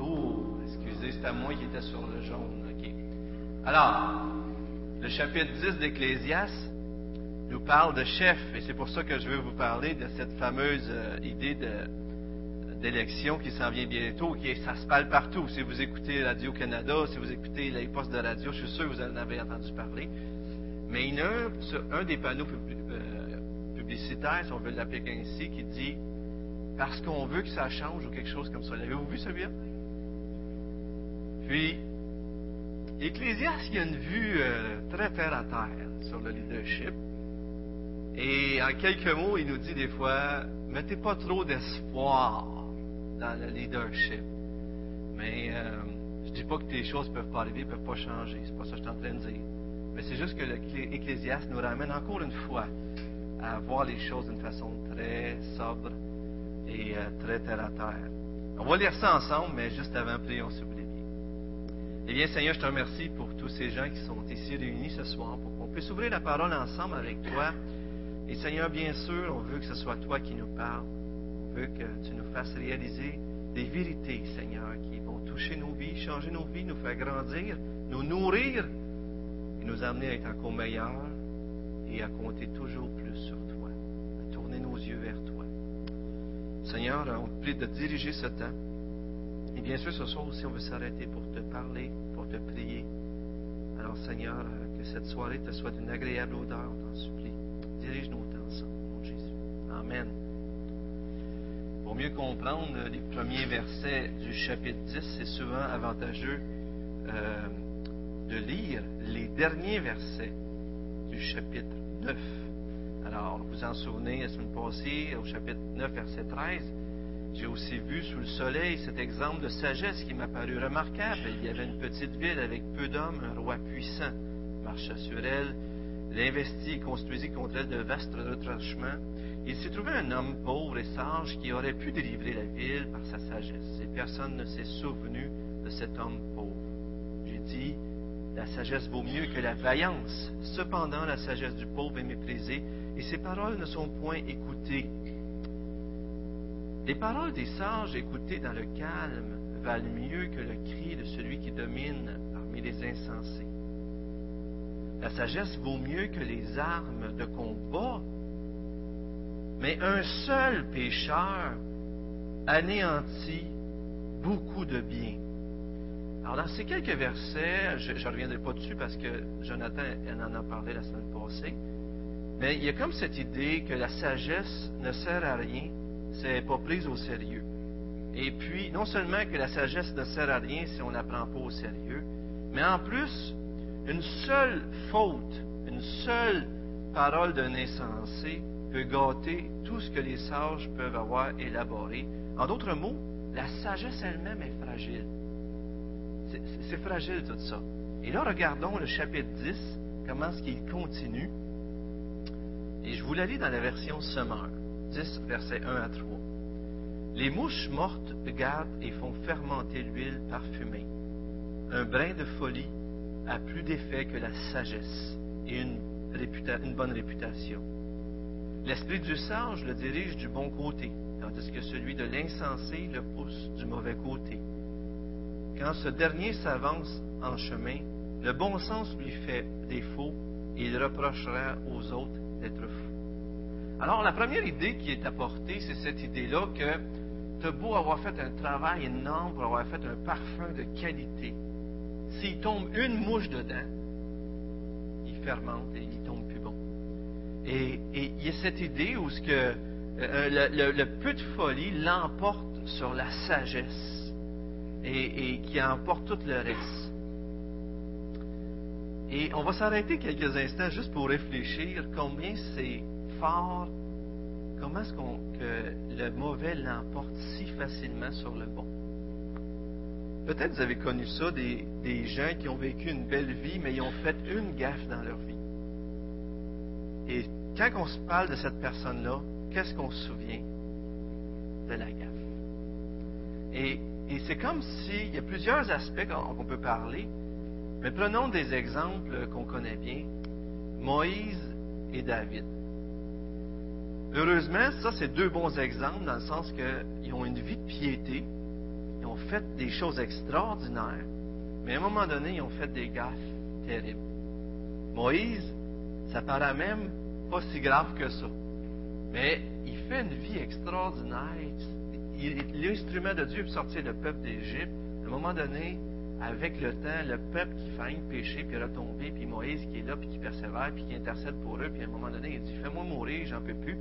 Oh, excusez, c'est à moi qui était sur le jaune. Alors, le chapitre 10 d'Ecclésias nous parle de chef, et c'est pour ça que je veux vous parler de cette fameuse euh, idée d'élection qui s'en vient bientôt, qui ça se parle partout. Si vous écoutez Radio-Canada, si vous écoutez les postes de radio, je suis sûr que vous en avez entendu parler. Mais il y a un des panneaux euh, publicitaires, si on veut l'appeler ainsi, qui dit parce qu'on veut que ça change ou quelque chose comme ça. L'avez-vous vu celui-là? Puis, Ecclésias, il y a une vue euh, très terre à terre sur le leadership. Et en quelques mots, il nous dit des fois, mettez pas trop d'espoir dans le leadership. Mais euh, je dis pas que les choses ne peuvent pas arriver, ne peuvent pas changer. C'est pas ça que je suis en train de dire. Mais c'est juste que l'Ecclésiaste nous ramène encore une fois à voir les choses d'une façon très sobre et euh, très terre à terre. On va lire ça ensemble, mais juste avant, prions s'il vous plaît. Eh bien, Seigneur, je te remercie pour tous ces gens qui sont ici réunis ce soir, pour qu'on puisse ouvrir la parole ensemble avec toi. Et Seigneur, bien sûr, on veut que ce soit toi qui nous parles. On veut que tu nous fasses réaliser des vérités, Seigneur, qui vont toucher nos vies, changer nos vies, nous faire grandir, nous nourrir et nous amener à être encore meilleurs et à compter toujours plus sur toi, à tourner nos yeux vers toi. Seigneur, on te prie de diriger ce temps. Et bien sûr, ce soir aussi, on veut s'arrêter pour te parler, pour te prier. Alors, Seigneur, que cette soirée te soit d'une agréable odeur, on t'en supplie. Dirige-nous dans ça, mon Jésus. Amen. Pour mieux comprendre les premiers versets du chapitre 10, c'est souvent avantageux euh, de lire les derniers versets du chapitre 9. Alors, vous vous en souvenez, la semaine passée, au chapitre 9, verset 13, j'ai aussi vu sous le soleil cet exemple de sagesse qui m'a paru remarquable. Il y avait une petite ville avec peu d'hommes, un roi puissant marcha sur elle, l'investit et construisit contre elle de vastes retranchements. Il s'y trouvait un homme pauvre et sage qui aurait pu délivrer la ville par sa sagesse. Et personne ne s'est souvenu de cet homme pauvre. J'ai dit, la sagesse vaut mieux que la vaillance. Cependant, la sagesse du pauvre est méprisée et ses paroles ne sont point écoutées. Les paroles des sages écoutées dans le calme valent mieux que le cri de celui qui domine parmi les insensés. La sagesse vaut mieux que les armes de combat, mais un seul pécheur anéantit beaucoup de bien. Alors, dans ces quelques versets, je ne reviendrai pas dessus parce que Jonathan en a parlé la semaine passée, mais il y a comme cette idée que la sagesse ne sert à rien n'est pas prise au sérieux. Et puis, non seulement que la sagesse ne sert à rien si on n'apprend pas au sérieux, mais en plus, une seule faute, une seule parole d'un insensé peut gâter tout ce que les sages peuvent avoir élaboré. En d'autres mots, la sagesse elle-même est fragile. C'est fragile tout ça. Et là, regardons le chapitre 10, comment est-ce qu'il continue. Et je vous la lis dans la version Semeur, 10, versets 1 à 3. Les mouches mortes gardent et font fermenter l'huile parfumée. Un brin de folie a plus d'effet que la sagesse et une, une bonne réputation. L'esprit du sage le dirige du bon côté, tandis que celui de l'insensé le pousse du mauvais côté. Quand ce dernier s'avance en chemin, le bon sens lui fait défaut et il reprochera aux autres d'être fou. Alors, la première idée qui est apportée, c'est cette idée-là que tu beau avoir fait un travail énorme pour avoir fait un parfum de qualité. S'il tombe une mouche dedans, il fermente et il tombe plus bon. Et, il y a cette idée où ce que, euh, le, peu de folie l'emporte sur la sagesse et, et qui emporte tout le reste. Et on va s'arrêter quelques instants juste pour réfléchir combien c'est fort Comment est-ce que le mauvais l'emporte si facilement sur le bon? Peut-être vous avez connu ça, des, gens qui ont vécu une belle vie, mais ils ont fait une gaffe dans leur vie. Et quand on se parle de cette personne-là, qu'est-ce qu'on se souvient? De la gaffe. Et, et c'est comme s'il y a plusieurs aspects qu'on peut parler, mais prenons des exemples qu'on connaît bien. Moïse et David. Heureusement, ça, c'est deux bons exemples dans le sens qu'ils ont une vie de piété, ils ont fait des choses extraordinaires, mais à un moment donné, ils ont fait des gaffes terribles. Moïse, ça paraît même pas si grave que ça. Mais il fait une vie extraordinaire. L'instrument de Dieu pour sortir le peuple d'Égypte. À un moment donné, avec le temps, le peuple qui faillit pécher, puis retomber, puis Moïse qui est là, puis qui persévère, puis qui intercède pour eux, puis à un moment donné, il dit Fais-moi mourir, j'en peux plus.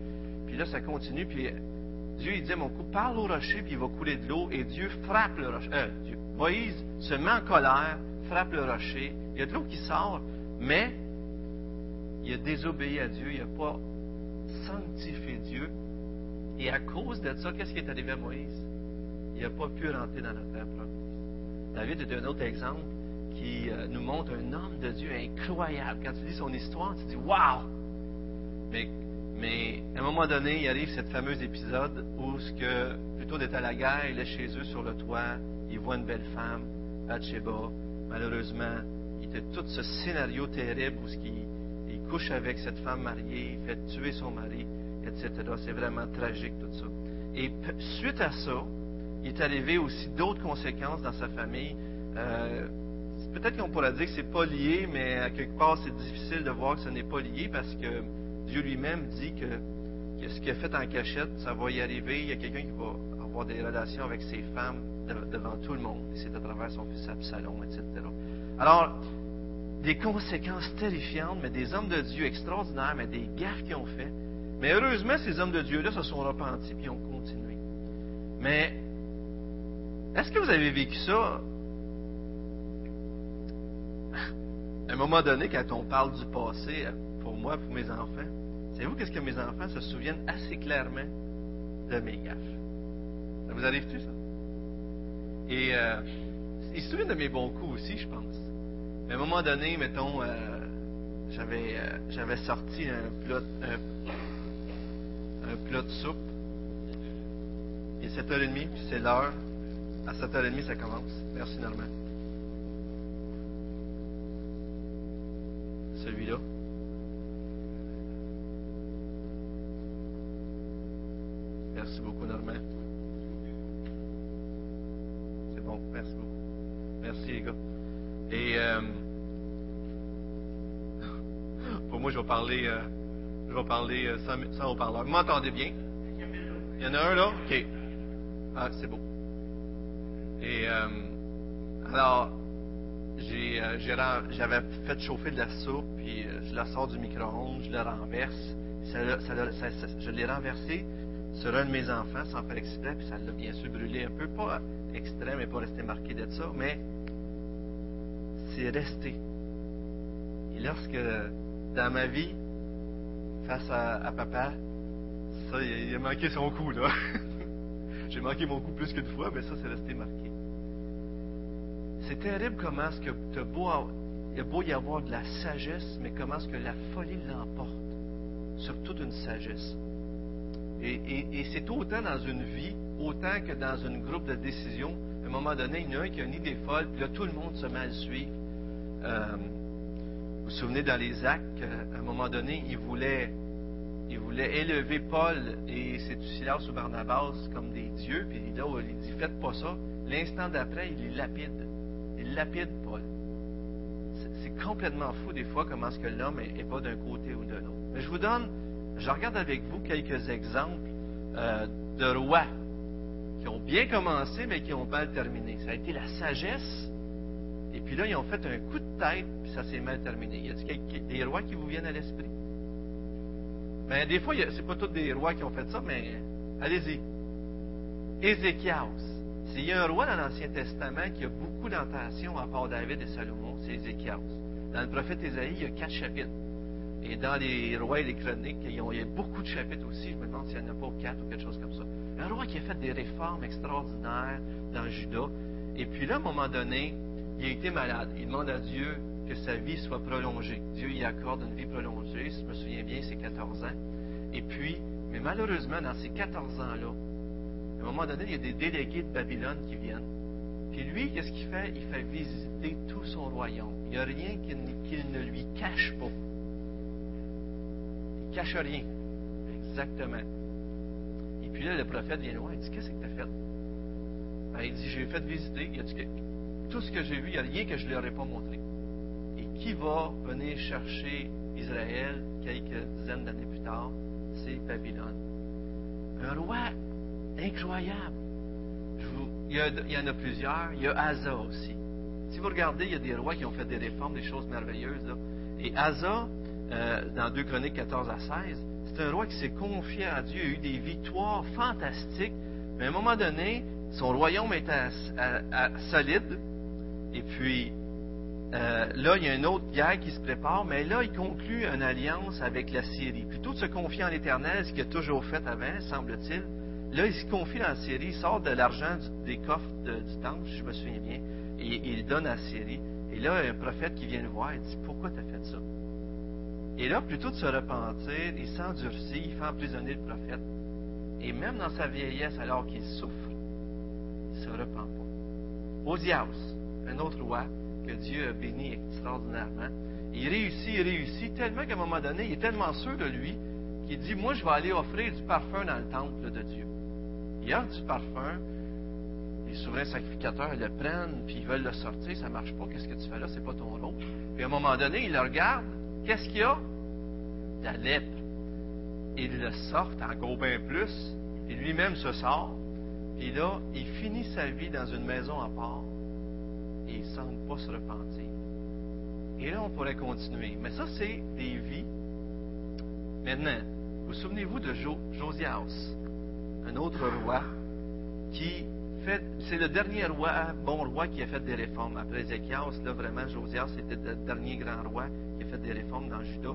Puis là, ça continue, puis Dieu, il dit mon coup, parle au rocher, puis il va couler de l'eau, et Dieu frappe le rocher. Euh. Moïse se met en colère, frappe le rocher, il y a de l'eau qui sort, mais il a désobéi à Dieu, il n'a pas sanctifié Dieu. Et à cause de ça, qu'est-ce qui est arrivé à Moïse? Il n'a pas pu rentrer dans la terre promise. David est un autre exemple qui euh, nous montre un homme de Dieu incroyable. Quand tu lis son histoire, tu dis Waouh! Mais, à un moment donné, il arrive cet fameux épisode où, ce que, plutôt d'être à la guerre, il est chez eux sur le toit, il voit une belle femme, Bathsheba. Malheureusement, il était tout ce scénario terrible où ce qui couche avec cette femme mariée, fait tuer son mari, etc. C'est vraiment tragique tout ça. Et suite à ça, il est arrivé aussi d'autres conséquences dans sa famille. Euh, peut-être qu'on pourrait dire que c'est pas lié, mais à quelque part c'est difficile de voir que ce n'est pas lié parce que Dieu lui-même dit que, ce qu'il a fait en cachette, ça va y arriver. Il y a quelqu'un qui va avoir des relations avec ses femmes devant tout le monde. C'est à travers son fils Absalom, etc. Alors, des conséquences terrifiantes, mais des hommes de Dieu extraordinaires, mais des gaffes qu'ils ont fait. Mais heureusement, ces hommes de Dieu-là se sont repentis et ont continué. Mais est-ce que vous avez vécu ça? À un moment donné, quand on parle du passé, pour moi, pour mes enfants, savez-vous qu'est-ce que mes enfants se souviennent assez clairement de mes gaffes? Ça vous arrive-tu, ça? Et euh, ils se souviennent de mes bons coups aussi, je pense. À un moment donné, mettons, euh, j'avais, euh, j'avais sorti un plat, un, plat de soupe. Il est 7h30, puis c'est l'heure. À 7h30, ça commence. Merci, Normand. Celui-là. Merci beaucoup, Normand. C'est bon, merci beaucoup. Merci, les gars. Et euh, pour moi, je vais parler, euh, je vais parler euh, sans, sans haut-parleur. Vous m'entendez bien? Il y en a un là? OK. Ah, c'est beau. Et alors, j'avais fait chauffer de la soupe, puis je la sors du micro-ondes, je la renverse. je l'ai renversé sur un de mes enfants sans faire exprès, puis ça l'a bien sûr brûlé un peu, pas extrême et pas resté marqué de ça, mais c'est resté. Et lorsque, dans ma vie, face à, papa, ça, il, a manqué son coup, là. J'ai manqué mon coup plus qu'une fois, mais ça, c'est resté marqué. C'est terrible comment est-ce que il a beau y avoir de la sagesse, mais comment est-ce que la folie l'emporte sur toute une sagesse. Et, c'est autant dans une vie, autant que dans un groupe de décision. À un moment donné, il y en a un qui a une idée folle, puis là, tout le monde se met à. Euh, vous vous souvenez dans les actes, à un moment donné, il voulait, élever Paul et ses Silas ou Barnabas comme des dieux, puis là, il dit Faites pas ça. L'instant d'après, il est lapide. Lapide Paul. C'est complètement fou des fois comment est-ce que l'homme est, pas d'un côté ou de l'autre. Mais je vous donne, je regarde avec vous quelques exemples euh, de rois qui ont bien commencé, mais qui ont mal terminé. Ça a été la sagesse et puis là, ils ont fait un coup de tête, puis ça s'est mal terminé. Y a-t-il des rois qui vous viennent à l'esprit? Ben, des fois, c'est pas tous des rois qui ont fait ça, mais allez-y. Ézéchias. S'il y a un roi dans l'Ancien Testament qui a beaucoup d'entations à part David et Salomon, c'est Ézéchias. Dans le prophète Ésaïe, il y a quatre chapitres. Et dans les rois et les chroniques, il y a beaucoup de chapitres aussi. Je me demande s'il n'y en a pas quatre ou quelque chose comme ça. Un roi qui a fait des réformes extraordinaires dans Juda. Et puis là, à un moment donné, il a été malade. Il demande à Dieu que sa vie soit prolongée. Dieu y accorde une vie prolongée. Si je me souviens bien, c'est 14 ans. Et puis, mais malheureusement, dans ces 14 ans-là, à un moment donné, il y a des délégués de Babylone qui viennent. Puis lui, qu'est-ce qu'il fait? Il fait visiter tout son royaume. Il n'y a rien qu'il ne lui cache pas. Il ne cache rien. Exactement. Et puis là, le prophète vient loin, il dit, qu'est-ce que tu as fait? Ben, il dit, j'ai fait visiter. Il a dit tout ce que j'ai vu, il n'y a rien que je ne leur ai pas montré. Et qui va venir chercher Israël quelques dizaines d'années plus tard? C'est Babylone. Un roi incroyable. il, y en a plusieurs. Il y a Asa aussi. Si vous regardez, il y a des rois qui ont fait des réformes, des choses merveilleuses. Et Asa, euh, dans 2 Chroniques 14 à 16, c'est un roi qui s'est confié à Dieu, a eu des victoires fantastiques, mais à un moment donné, son royaume était solide, et puis euh, là, il y a une autre guerre qui se prépare, mais là, il conclut une alliance avec la Syrie. Plutôt de se confier en l'Éternel, ce qu'il a toujours fait avant, semble-t-il, là, il se confie dans Syrie, il sort de l'argent des coffres du temple, je me souviens bien, et, il donne à Syrie. Et là, il y a un prophète qui vient le voir et dit Pourquoi tu as fait ça Et là, plutôt de se repentir, il s'endurcit, il fait emprisonner le prophète. Et même dans sa vieillesse, alors qu'il souffre, il ne se repent pas. Osias, un autre roi que Dieu a béni extraordinairement, il réussit, il réussit, tellement qu'à un moment donné, il est tellement sûr de lui qu'il dit Moi, je vais aller offrir du parfum dans le temple de Dieu. Il offre du parfum, les souverains sacrificateurs le prennent, puis ils veulent le sortir, ça ne marche pas, qu'est-ce que tu fais là, c'est pas ton rôle. Puis à un moment donné, il le regarde, qu'est-ce qu'il y a? La lèpre. Il le sort encore bien plus, et lui-même se sort, puis là, il finit sa vie dans une maison à part, et il ne semble pas se repentir. Et là, on pourrait continuer. Mais ça, c'est des vies. Maintenant, vous souvenez-vous de Josias, un autre roi qui c'est le dernier roi, bon roi, qui a fait des réformes. Après Ézéchias, là, vraiment, Josias, c'était le dernier grand roi qui a fait des réformes dans Juda.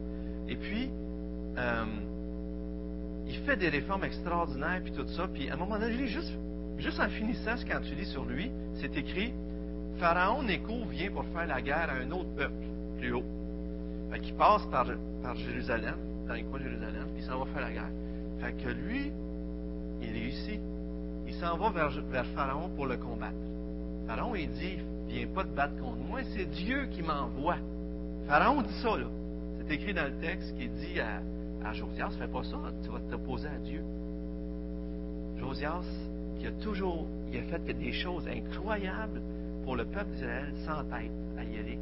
Et puis, euh, il fait des réformes extraordinaires, puis tout ça. Puis, à un moment donné, juste, juste en finissant, quand tu lis sur lui, c'est écrit Pharaon Néco vient pour faire la guerre à un autre peuple, plus haut. Fait qu'il passe par, par Jérusalem, dans les coins de Jérusalem, puis s'en va faire la guerre. Fait que lui, il réussit il s'en va vers, Pharaon pour le combattre. Pharaon, il dit, viens pas te battre contre moi, c'est Dieu qui m'envoie. Pharaon dit ça, là. C'est écrit dans le texte qui dit à, Josias, fais pas ça, tu vas t'opposer à Dieu. Josias, qui a toujours, il a fait des choses incroyables pour le peuple d'Israël sans tête à y aller.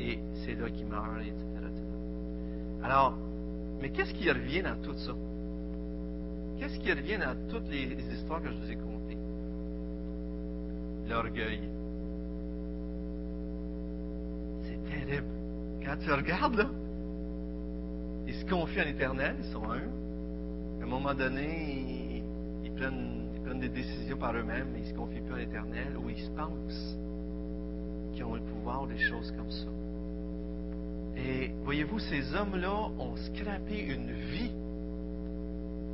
Et c'est là qu'il meurt, etc. Alors, mais qu'est-ce qui revient dans tout ça? Qu'est-ce qui revient dans toutes les histoires que je vous ai contées? L'orgueil. C'est terrible. Quand tu regardes, là, ils se confient à l'Éternel, ils sont un. À un moment donné, ils, prennent, des décisions par eux-mêmes, mais ils ne se confient plus à l'Éternel, ou ils se pensent qu'ils ont le pouvoir, des choses comme ça. Et voyez-vous, ces hommes-là ont scrapé une vie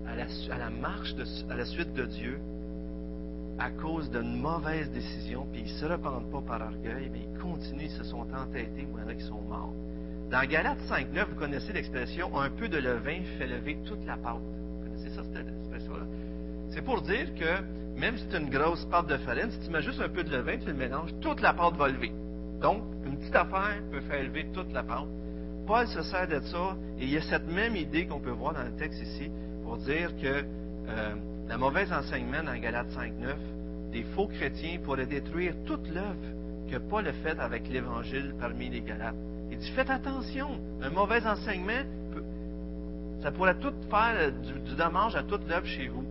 à la, marche, à la suite de Dieu, à cause d'une mauvaise décision, puis ils ne se repentent pas par orgueil, mais ils continuent, ils se sont entêtés, ou il y sont morts. Dans Galates 5.9, vous connaissez l'expression un peu de levain fait lever toute la pâte. Vous connaissez ça, cette expression-là? C'est pour dire que même si c'est une grosse pâte de farine, si tu mets juste un peu de levain, tu le mélanges, toute la pâte va lever. Donc, une petite affaire peut faire lever toute la pâte. Paul se sert de ça, et il y a cette même idée qu'on peut voir dans le texte ici pour dire que euh, la mauvaise enseignement dans Galates 5.9, des faux chrétiens pourraient détruire toute l'œuvre que Paul a faite avec l'Évangile parmi les Galates. Il dit, faites attention, un mauvais enseignement, ça pourrait tout faire du, dommage à toute l'œuvre chez vous.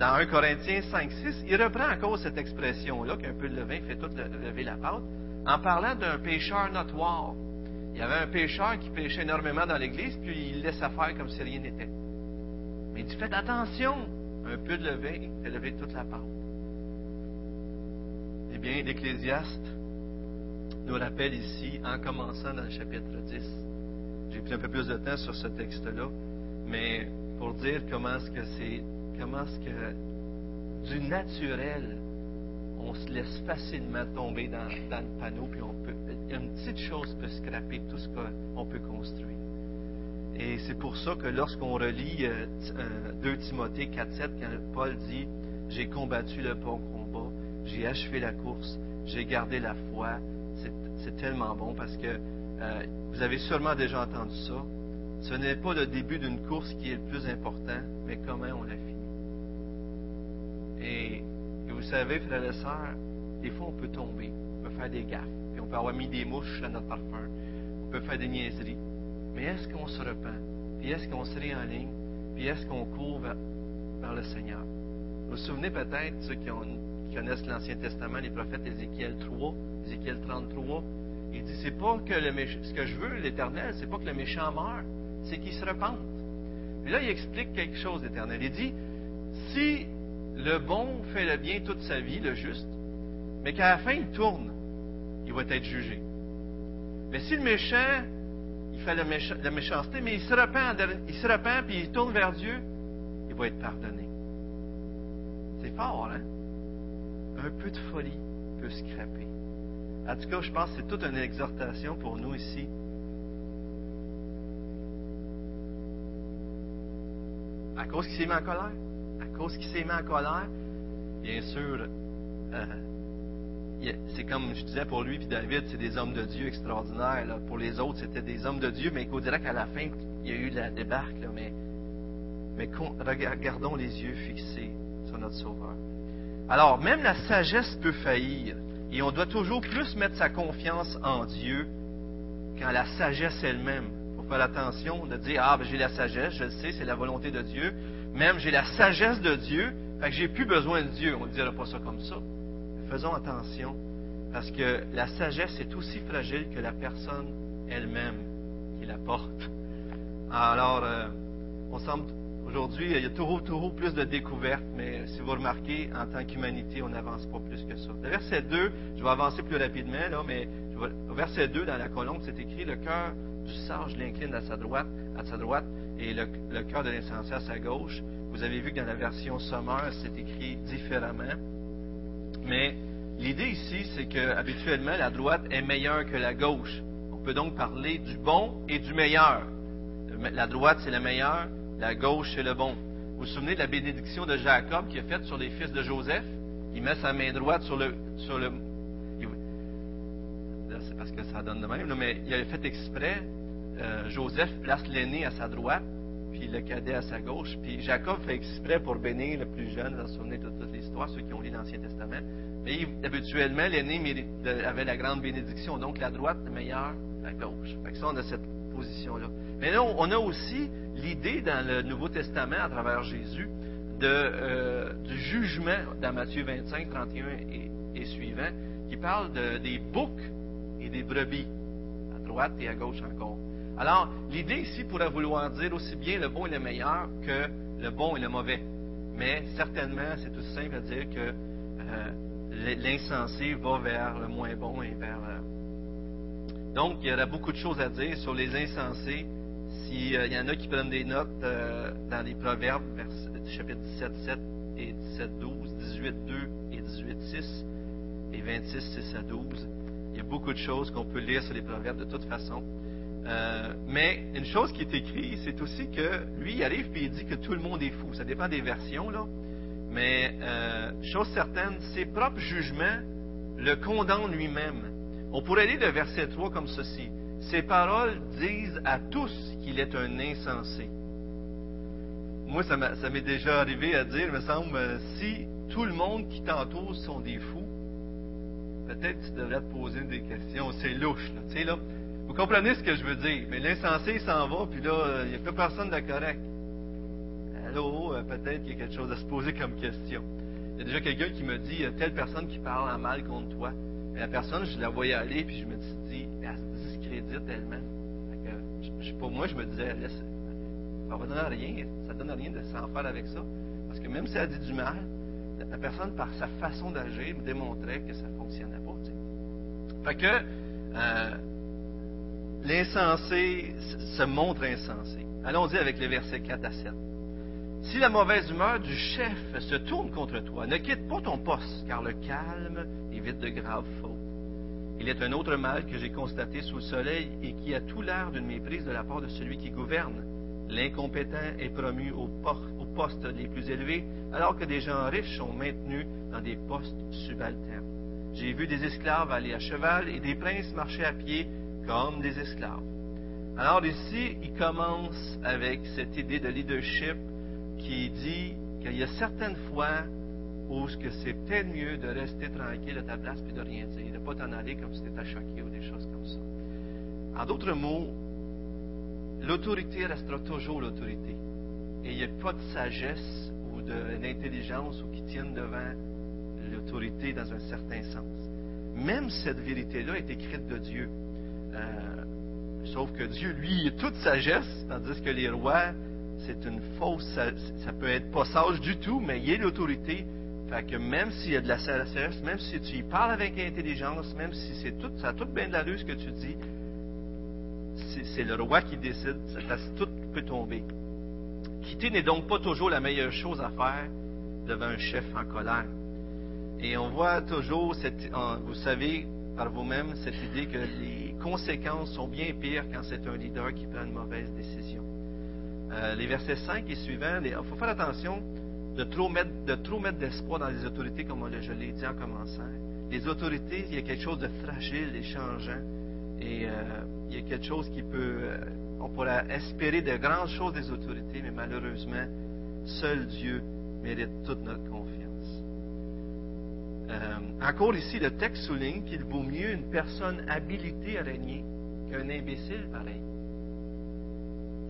Dans 1 Corinthiens 5.6, il reprend encore cette expression-là, qu'un peu de levain fait tout lever la pâte, en parlant d'un pécheur notoire. Il y avait un pécheur qui péchait énormément dans l'Église, puis il laissait faire comme si rien n'était. Il dit, faites attention, un peu de levain fait lever toute la pâte. Eh bien, l'Ecclésiaste nous rappelle ici, en commençant dans le chapitre 10, j'ai pris un peu plus de temps sur ce texte-là, mais pour dire comment est-ce que c'est, comment est-ce que du naturel, on se laisse facilement tomber dans, dans le panneau, puis on peut, une petite chose peut scraper tout ce qu'on peut construire. Et c'est pour ça que lorsqu'on relit 2 euh, Timothée 4.7, quand Paul dit J'ai combattu le bon combat, j'ai achevé la course, j'ai gardé la foi, c'est tellement bon parce que euh, vous avez sûrement déjà entendu ça. Ce n'est pas le début d'une course qui est le plus important, mais comment on la finit. Et vous savez, frères et sœurs, des fois on peut tomber, on peut faire des gaffes, puis on peut avoir mis des mouches dans notre parfum, on peut faire des niaiseries. Mais est-ce qu'on se repent? Puis est-ce qu'on se ligne? Puis est-ce qu'on court vers, le Seigneur? Vous vous souvenez peut-être, ceux qui, connaissent l'Ancien Testament, les prophètes Ézéchiel 3, Ézéchiel 33, il dit, c'est pas que ce que je veux, l'Éternel, c'est pas que le méchant meure, c'est qu'il se repente. Et là, il explique quelque chose d'Éternel. Il dit, si le bon fait le bien toute sa vie, le juste, mais qu'à la fin il tourne, il va être jugé. Mais si le méchant, fait la méchanceté, mais il se repent, il se repent puis il tourne vers Dieu, il va être pardonné. C'est fort, hein? Un peu de folie peut se craper. En tout cas, je pense que c'est toute une exhortation pour nous ici. À cause qu'il s'est mis en colère? À cause qu'il s'est mis en colère, bien sûr, c'est comme je disais pour lui puis David, c'est des hommes de Dieu extraordinaires. Pour les autres, c'était des hommes de Dieu, mais qu'on dirait qu'à la fin, il y a eu la débarque. mais mais regardons les yeux fixés sur notre Sauveur. Alors, même la sagesse peut faillir, et on doit toujours plus mettre sa confiance en Dieu qu'en la sagesse elle-même. Il faut faire attention de dire Ah, ben, j'ai la sagesse, je le sais, c'est la volonté de Dieu. Même j'ai la sagesse de Dieu, fait que j'ai plus besoin de Dieu. On ne dirait pas ça comme ça faisons attention, parce que la sagesse est aussi fragile que la personne elle-même qui la porte. Alors, euh, on semble, aujourd'hui, il y a toujours, toujours plus de découvertes, mais si vous remarquez, en tant qu'humanité, on n'avance pas plus que ça. Le verset 2, je vais avancer plus rapidement, là, mais au verset 2, dans la colonne, c'est écrit, le cœur du sage l'incline à sa droite, à sa droite, et le, cœur de l'insensé à sa gauche. Vous avez vu que dans la version sommaire, c'est écrit différemment. Mais l'idée ici, c'est que habituellement, la droite est meilleure que la gauche. On peut donc parler du bon et du meilleur. La droite, c'est le meilleur, la gauche, c'est le bon. Vous vous souvenez de la bénédiction de Jacob qui a faite sur les fils de Joseph? Il met sa main droite sur le. Sur le c'est parce que ça donne de même, mais il a fait exprès. Euh, Joseph place l'aîné à sa droite, puis le cadet à sa gauche. Puis Jacob fait exprès pour bénir le plus jeune. Vous vous souvenez de toute l'histoire, ceux qui ont lu l'Ancien Testament. Mais habituellement, l'aîné avait la grande bénédiction. Donc la droite, le meilleur, la gauche. Fait que ça, on a cette position-là. Mais là, on a aussi l'idée dans le Nouveau Testament, à travers Jésus, euh, du jugement dans Matthieu 25, 31 et, et suivant, qui parle de, des boucs et des brebis, à droite et à gauche encore. Alors, l'idée ici pourrait vouloir dire aussi bien le bon et le meilleur que le bon et le mauvais. Mais certainement, c'est tout simple à dire que euh, l'insensé va vers le moins bon et vers. Euh, Donc, il y aurait beaucoup de choses à dire sur les insensés. S'il euh, y en a qui prennent des notes dans les Proverbes, chapitre 17, 7 et 17, 12, 18, 2 et 18, 6 et 26, 6 à 12, il y a beaucoup de choses qu'on peut lire sur les Proverbes de toute façon. Euh, mais une chose qui est écrite, c'est aussi que lui, il arrive et il dit que tout le monde est fou. Ça dépend des versions, là. Mais euh, chose certaine, ses propres jugements le condamnent lui-même. On pourrait lire le verset 3 comme ceci. Ses paroles disent à tous qu'il est un insensé. Moi, ça m'est déjà arrivé à dire, me semble, euh, si tout le monde qui t'entoure sont des fous, peut-être tu devrais te poser des questions. C'est louche, là. Tu sais, là, vous comprenez ce que je veux dire? Mais l'insensé s'en va, puis là, euh, il n'y a plus personne de correct. Allô, euh, peut-être qu'il y a quelque chose à se poser comme question. Il y a déjà quelqu'un qui me dit, telle personne qui parle en mal contre toi. La personne, je la voyais aller, puis je me suis dit, elle se discrédite tellement. pour moi, je me disais, laisse, ça ne donne rien, ça donne rien de s'en faire avec ça. Parce que même si elle dit du mal, la personne, par sa façon d'agir, me démontrait que ça ne fonctionnait pas. Fait que, euh, l'insensé se montre insensé. Allons-y avec les versets 4 à 7. Si la mauvaise humeur du chef se tourne contre toi, ne quitte pas ton poste, car le calme évite de graves fautes. Il est un autre mal que j'ai constaté sous le soleil et qui a tout l'air d'une méprise de la part de celui qui gouverne. L'incompétent est promu aux, postes les plus élevés, alors que des gens riches sont maintenus dans des postes subalternes. J'ai vu des esclaves aller à cheval et des princes marcher à pied comme des esclaves. Alors ici, il commence avec cette idée de leadership qui dit qu'il y a certaines fois que c'est peut-être mieux de rester tranquille à ta place puis de rien dire, de ne pas t'en aller comme si tu étais choqué ou des choses comme ça. En d'autres mots, l'autorité restera toujours l'autorité. Et il n'y a pas de sagesse ou d'intelligence qui tienne devant l'autorité dans un certain sens. Même cette vérité-là est écrite de Dieu. Euh, sauf que Dieu, lui, est toute sagesse, tandis que les rois, c'est une fausse, ça, peut être pas sage du tout, mais il est l'autorité. Fait que même s'il y a de la sagesse, même si tu y parles avec intelligence, même si c'est tout, ça a tout bien de la ce que tu dis, c'est le roi qui décide, tout peut tomber. Quitter n'est donc pas toujours la meilleure chose à faire devant un chef en colère. Et on voit toujours, cette, vous savez par vous-même, cette idée que les conséquences sont bien pires quand c'est un leader qui prend une mauvaise décision. Euh, les versets 5 et suivants, il faut faire attention de trop mettre, de d'espoir dans les autorités, comme je l'ai dit en commençant. Les autorités, il y a quelque chose de fragile et changeant. Et euh, il y a quelque chose qui peut. Euh, on pourrait espérer de grandes choses des autorités, mais malheureusement, seul Dieu mérite toute notre confiance. Euh, encore ici, le texte souligne qu'il vaut mieux une personne habilitée à régner qu'un imbécile pareil.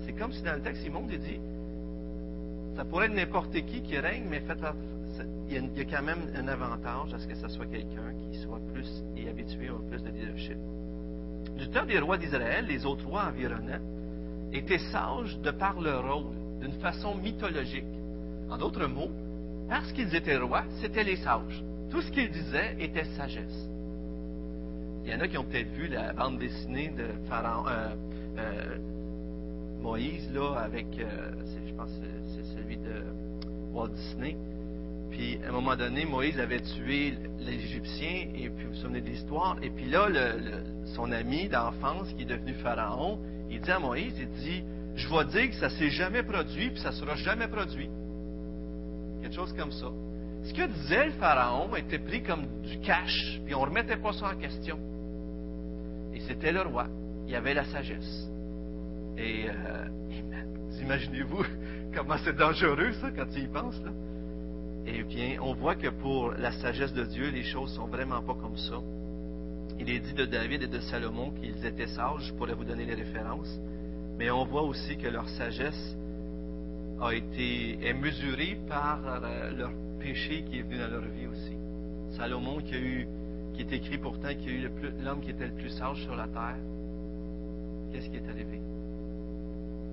C'est comme si dans le texte, Simon dit ça pourrait être n'importe qui qui règne, mais il y, a, quand même un avantage à ce que ce soit quelqu'un qui soit plus et habitué à plus de leadership. Du temps des rois d'Israël, les autres rois environnants étaient sages de par leur rôle, d'une façon mythologique. En d'autres mots, parce qu'ils étaient rois, c'étaient les sages. Tout ce qu'ils disaient était sagesse. Il y en a qui ont peut-être vu la bande dessinée de Pharaon, euh, euh, Moïse, là, avec, euh, je pense, c'est celui de Walt Disney. Puis, à un moment donné, Moïse avait tué l'Égyptien, et puis vous vous souvenez de l'histoire? Et puis là, son ami d'enfance, qui est devenu Pharaon, il dit à Moïse, il dit, je vais dire que ça s'est jamais produit, puis ça sera jamais produit. Quelque chose comme ça. Ce que disait le Pharaon était pris comme du cash, puis on ne remettait pas ça en question. Et c'était le roi. Il avait la sagesse. Et euh, imaginez-vous comment c'est dangereux, ça, quand il y pense, là? Eh bien, on voit que pour la sagesse de Dieu, les choses sont vraiment pas comme ça. Il est dit de David et de Salomon qu'ils étaient sages, je pourrais vous donner les références, mais on voit aussi que leur sagesse a été est mesurée par euh, leur péché qui est venu dans leur vie aussi. Salomon qui a eu, qui est écrit pourtant, qui a eu l'homme qui était le plus sage sur la terre. Qu'est-ce qui est arrivé?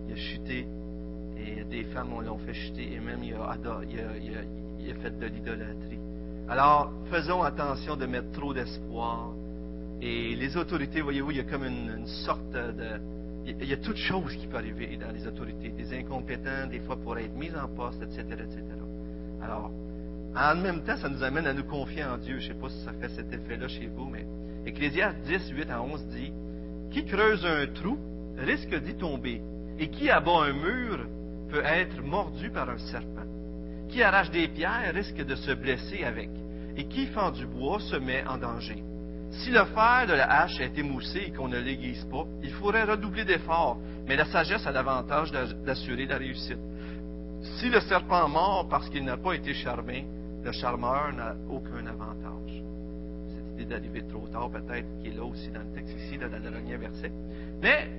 Il a chuté et des femmes l'ont fait chuter et même il a, fait de l'idolâtrie. Alors, faisons attention de mettre trop d'espoir. Et les autorités, voyez-vous, il y a comme une, sorte de... Il y a toutes choses qui peuvent arriver dans les autorités. Des incompétents, des fois pour être mis en poste, etc., etc. Alors, en même temps, ça nous amène à nous confier en Dieu. Je ne sais pas si ça fait cet effet-là chez vous, mais Ecclésiaste 10, 8 à 11 dit Qui creuse un trou risque d'y tomber, et qui abat un mur peut être mordu par un serpent. Qui arrache des pierres risque de se blesser avec, et qui fend du bois se met en danger. Si le fer de la hache est émoussé et qu'on ne l'aiguise pas, il faudrait redoubler d'efforts, mais la sagesse a l'avantage d'assurer la réussite. Si le serpent mord parce qu'il n'a pas été charmé, le charmeur n'a aucun avantage. Cette idée d'arriver trop tard, peut-être, qui est là aussi dans le texte ici, dans le dernier verset. Mais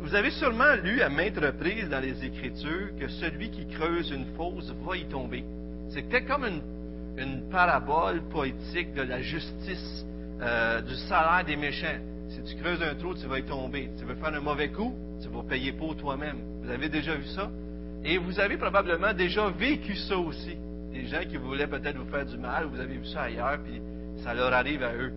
vous avez sûrement lu à maintes reprises dans les Écritures que celui qui creuse une fosse va y tomber. C'était comme une, parabole poétique de la justice, euh, du salaire des méchants. Si tu creuses un trou, tu vas y tomber. Tu veux faire un mauvais coup, tu vas payer pour toi-même. Vous avez déjà vu ça? Et vous avez probablement déjà vécu ça aussi. Des gens qui voulaient peut-être vous faire du mal, vous avez vu ça ailleurs, puis ça leur arrive à eux.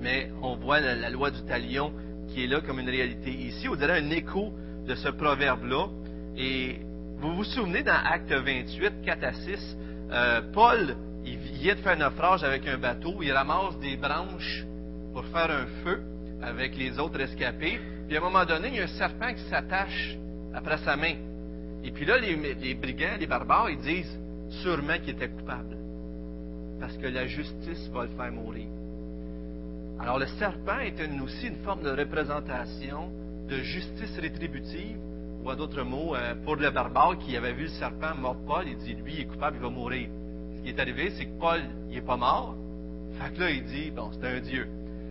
Mais on voit la loi du talion qui est là comme une réalité. Ici, on dirait un écho de ce proverbe-là. Et vous vous souvenez dans Acte 28, 4 à 6, euh, Paul, il vient de faire un naufrage avec un bateau, il ramasse des branches pour faire un feu avec les autres escapés. Puis à un moment donné, il y a un serpent qui s'attache après sa main. Et puis là, les, les brigands, les barbares, ils disent sûrement qu'il était coupable. Parce que la justice va le faire mourir. Alors le serpent est aussi une forme de représentation de justice rétributive, ou à d'autres mots, euh, pour le barbare qui avait vu le serpent mort Paul, il dit, lui, il est coupable, il va mourir. ce qui est arrivé, c'est que Paul, il est pas mort. Fait que là, il dit, bon, c'est un Dieu.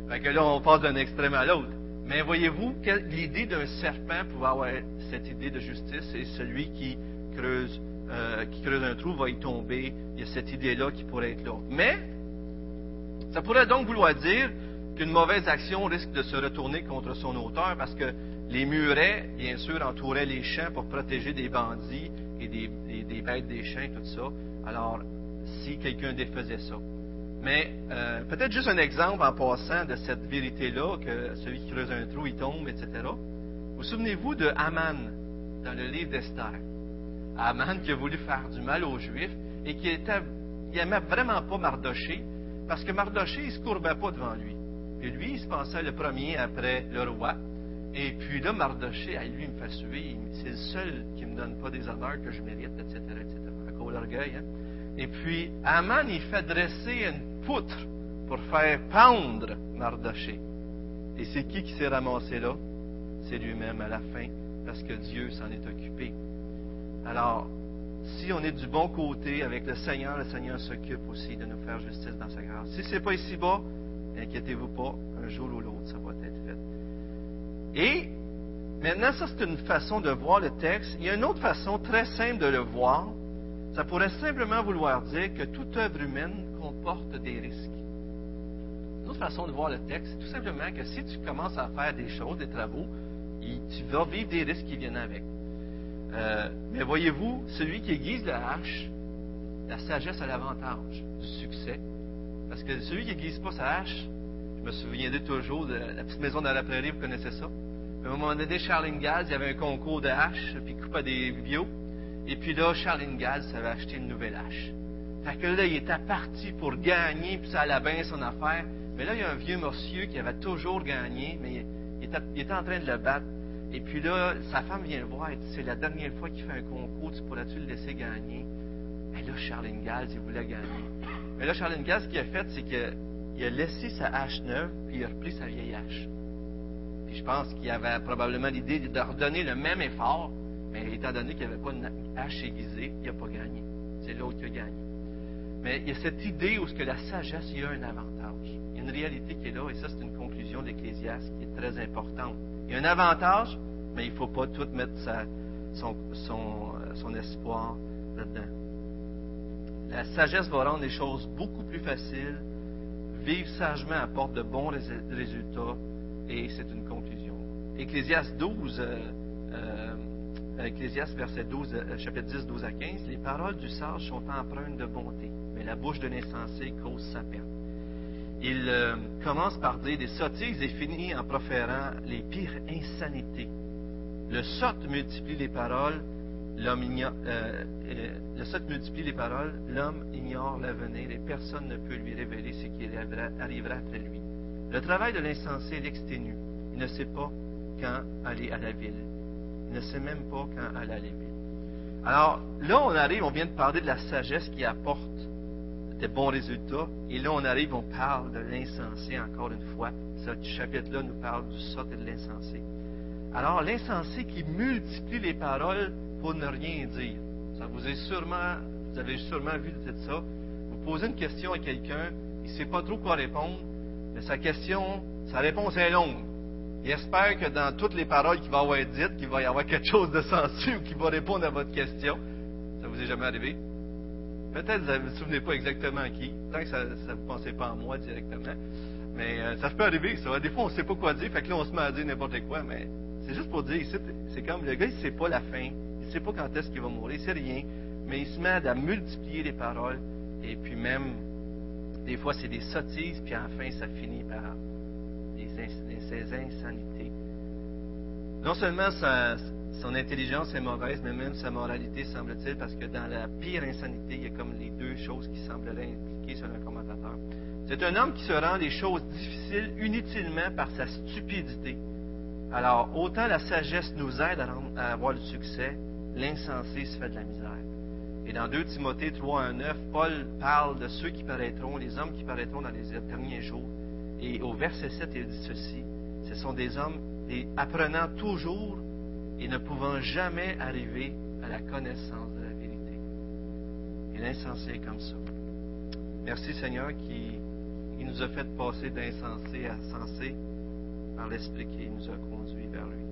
Fait que là, on passe d'un extrême à l'autre. Mais voyez-vous, l'idée d'un serpent pouvait avoir cette idée de justice, et celui qui creuse, euh, qui creuse un trou va y tomber. Il y a cette idée-là qui pourrait être là. Mais, ça pourrait donc vouloir dire qu'une mauvaise action risque de se retourner contre son auteur parce que les murets, bien sûr, entouraient les champs pour protéger des bandits et des, des bêtes des champs, tout ça. Alors, si quelqu'un défaisait ça. Mais euh, peut-être juste un exemple en passant de cette vérité-là, que celui qui creuse un trou, il tombe, etc. Vous souvenez-vous de Haman dans le livre d'Esther? Haman qui a voulu faire du mal aux Juifs et qui était, il n'aimait vraiment pas Mardoché parce que Mardoché, il se courbait pas devant lui. Et lui, il se pensait le premier après le roi. Et puis là, Mardoché, lui, il me fait suivre. C'est le seul qui ne me donne pas des honneurs que je mérite, etc., etc. À cause de l'orgueil. Hein? Et puis, Haman, il fait dresser une poutre pour faire pendre Mardoché. Et c'est qui qui s'est ramassé là? C'est lui-même à la fin, parce que Dieu s'en est occupé. Alors, si on est du bon côté avec le Seigneur, le Seigneur s'occupe aussi de nous faire justice dans sa grâce. Si ce n'est pas ici-bas, inquiétez-vous pas, un jour ou l'autre, ça va être fait. Et maintenant, ça c'est une façon de voir le texte. Il y a une autre façon très simple de le voir. Ça pourrait simplement vouloir dire que toute œuvre humaine comporte des risques. Une autre façon de voir le texte, c'est tout simplement que si tu commences à faire des choses, des travaux, tu vas vivre des risques qui viennent avec. Euh, mais voyez-vous, celui qui aiguise la hache, la sagesse a l'avantage du succès. Parce que celui qui aiguise pas sa hache, je me souviendrai toujours de la petite maison dans la prairie, vous connaissez ça. À un moment donné, Charles Ingalls, il y avait un concours de haches, puis il coupait des bio. Et puis là, Charles Ingalls avait acheté une nouvelle hache. Fait que là, il était parti pour gagner, puis ça allait bien son affaire. Mais là, il y a un vieux monsieur qui avait toujours gagné, mais il était, il était en train de le battre. Et puis là, sa femme vient le voir et dit C'est la dernière fois qu'il fait un concours, tu pourrais-tu le laisser gagner? Mais là, Charles Ingalls, il voulait gagner. Mais là, Charles Ingalls, ce qu'il a fait, c'est qu'il a laissé sa hache neuve, puis il a repris sa vieille hache. Puis je pense qu'il avait probablement l'idée de redonner le même effort, mais étant donné qu'il n'y avait pas une hache aiguisée, il n'a pas gagné. C'est l'autre qui a gagné. Mais il y a cette idée où ce que la sagesse, il y a un avantage. Une réalité qui est là, et ça, c'est une conclusion d'Ecclésiaste qui est très importante. Il y a un avantage, mais il ne faut pas tout mettre son, euh, son, espoir là-dedans. La sagesse va rendre les choses beaucoup plus faciles. Vivre sagement apporte de bons résultats et c'est une conclusion. Ecclésiaste 12, euh, euh, verset 12, chapitre 10, 12 à 15, les paroles du sage sont empreintes de bonté, mais la bouche de l'insensé cause sa perte il euh, commence par dire des sottises et finit en proférant les pires insanités. Le sot multiplie les paroles, l'homme ignore, euh, euh, multiplie les paroles, l'homme ignore l'avenir et personne ne peut lui révéler ce qui arrivera, après lui. Le travail de l'insensé l'exténue. Il ne sait pas quand aller à la ville. Il ne sait même pas quand aller à la ville. Alors là, on arrive, on vient de parler de la sagesse qui apporte des bons résultats. Et là, on arrive, on parle de l'insensé encore une fois. Ce chapitre-là nous parle du sot et de l'insensé. Alors, l'insensé qui multiplie les paroles pour ne rien dire. Ça vous est sûrement, vous avez sûrement vu de ça. Vous posez une question à quelqu'un, il ne sait pas trop quoi répondre, mais sa question, sa réponse est longue. Il espère que dans toutes les paroles qui vont être dites, qu'il va y avoir quelque chose de sensé ou qui va répondre à votre question. Ça vous est jamais arrivé? Peut-être vous ne vous souvenez pas exactement à qui, tant que ça ne vous pensez pas à moi directement. Mais euh, ça peut arriver, ça. Des fois, on ne sait pas quoi dire, fait que là, on se met à dire n'importe quoi, mais c'est juste pour dire, c'est comme le gars, il ne sait pas la fin, il ne sait pas quand est-ce qu'il va mourir, c'est rien, mais il se met à multiplier les paroles, et puis même, des fois, c'est des sottises, puis enfin, ça finit par des, ces insanités. Non seulement ça, son intelligence est mauvaise, mais même sa moralité, semble-t-il, parce que dans la pire insanité, il y a comme les deux choses qui sembleraient impliquées selon un commentateur. C'est un homme qui se rend des choses difficiles inutilement par sa stupidité. Alors, autant la sagesse nous aide à, avoir le succès, l'insensé se fait de la misère. Et dans 2 Timothée 3, 1, 9, Paul parle de ceux qui paraîtront, les hommes qui paraîtront dans les derniers jours. Et au verset 7, il dit ceci, ce sont des hommes apprenant toujours et ne pouvant jamais arriver à la connaissance de la vérité. Et l'insensé est comme ça. Merci Seigneur qui, qui nous a fait passer d'insensé à sensé par l'Esprit qui nous a conduits vers lui.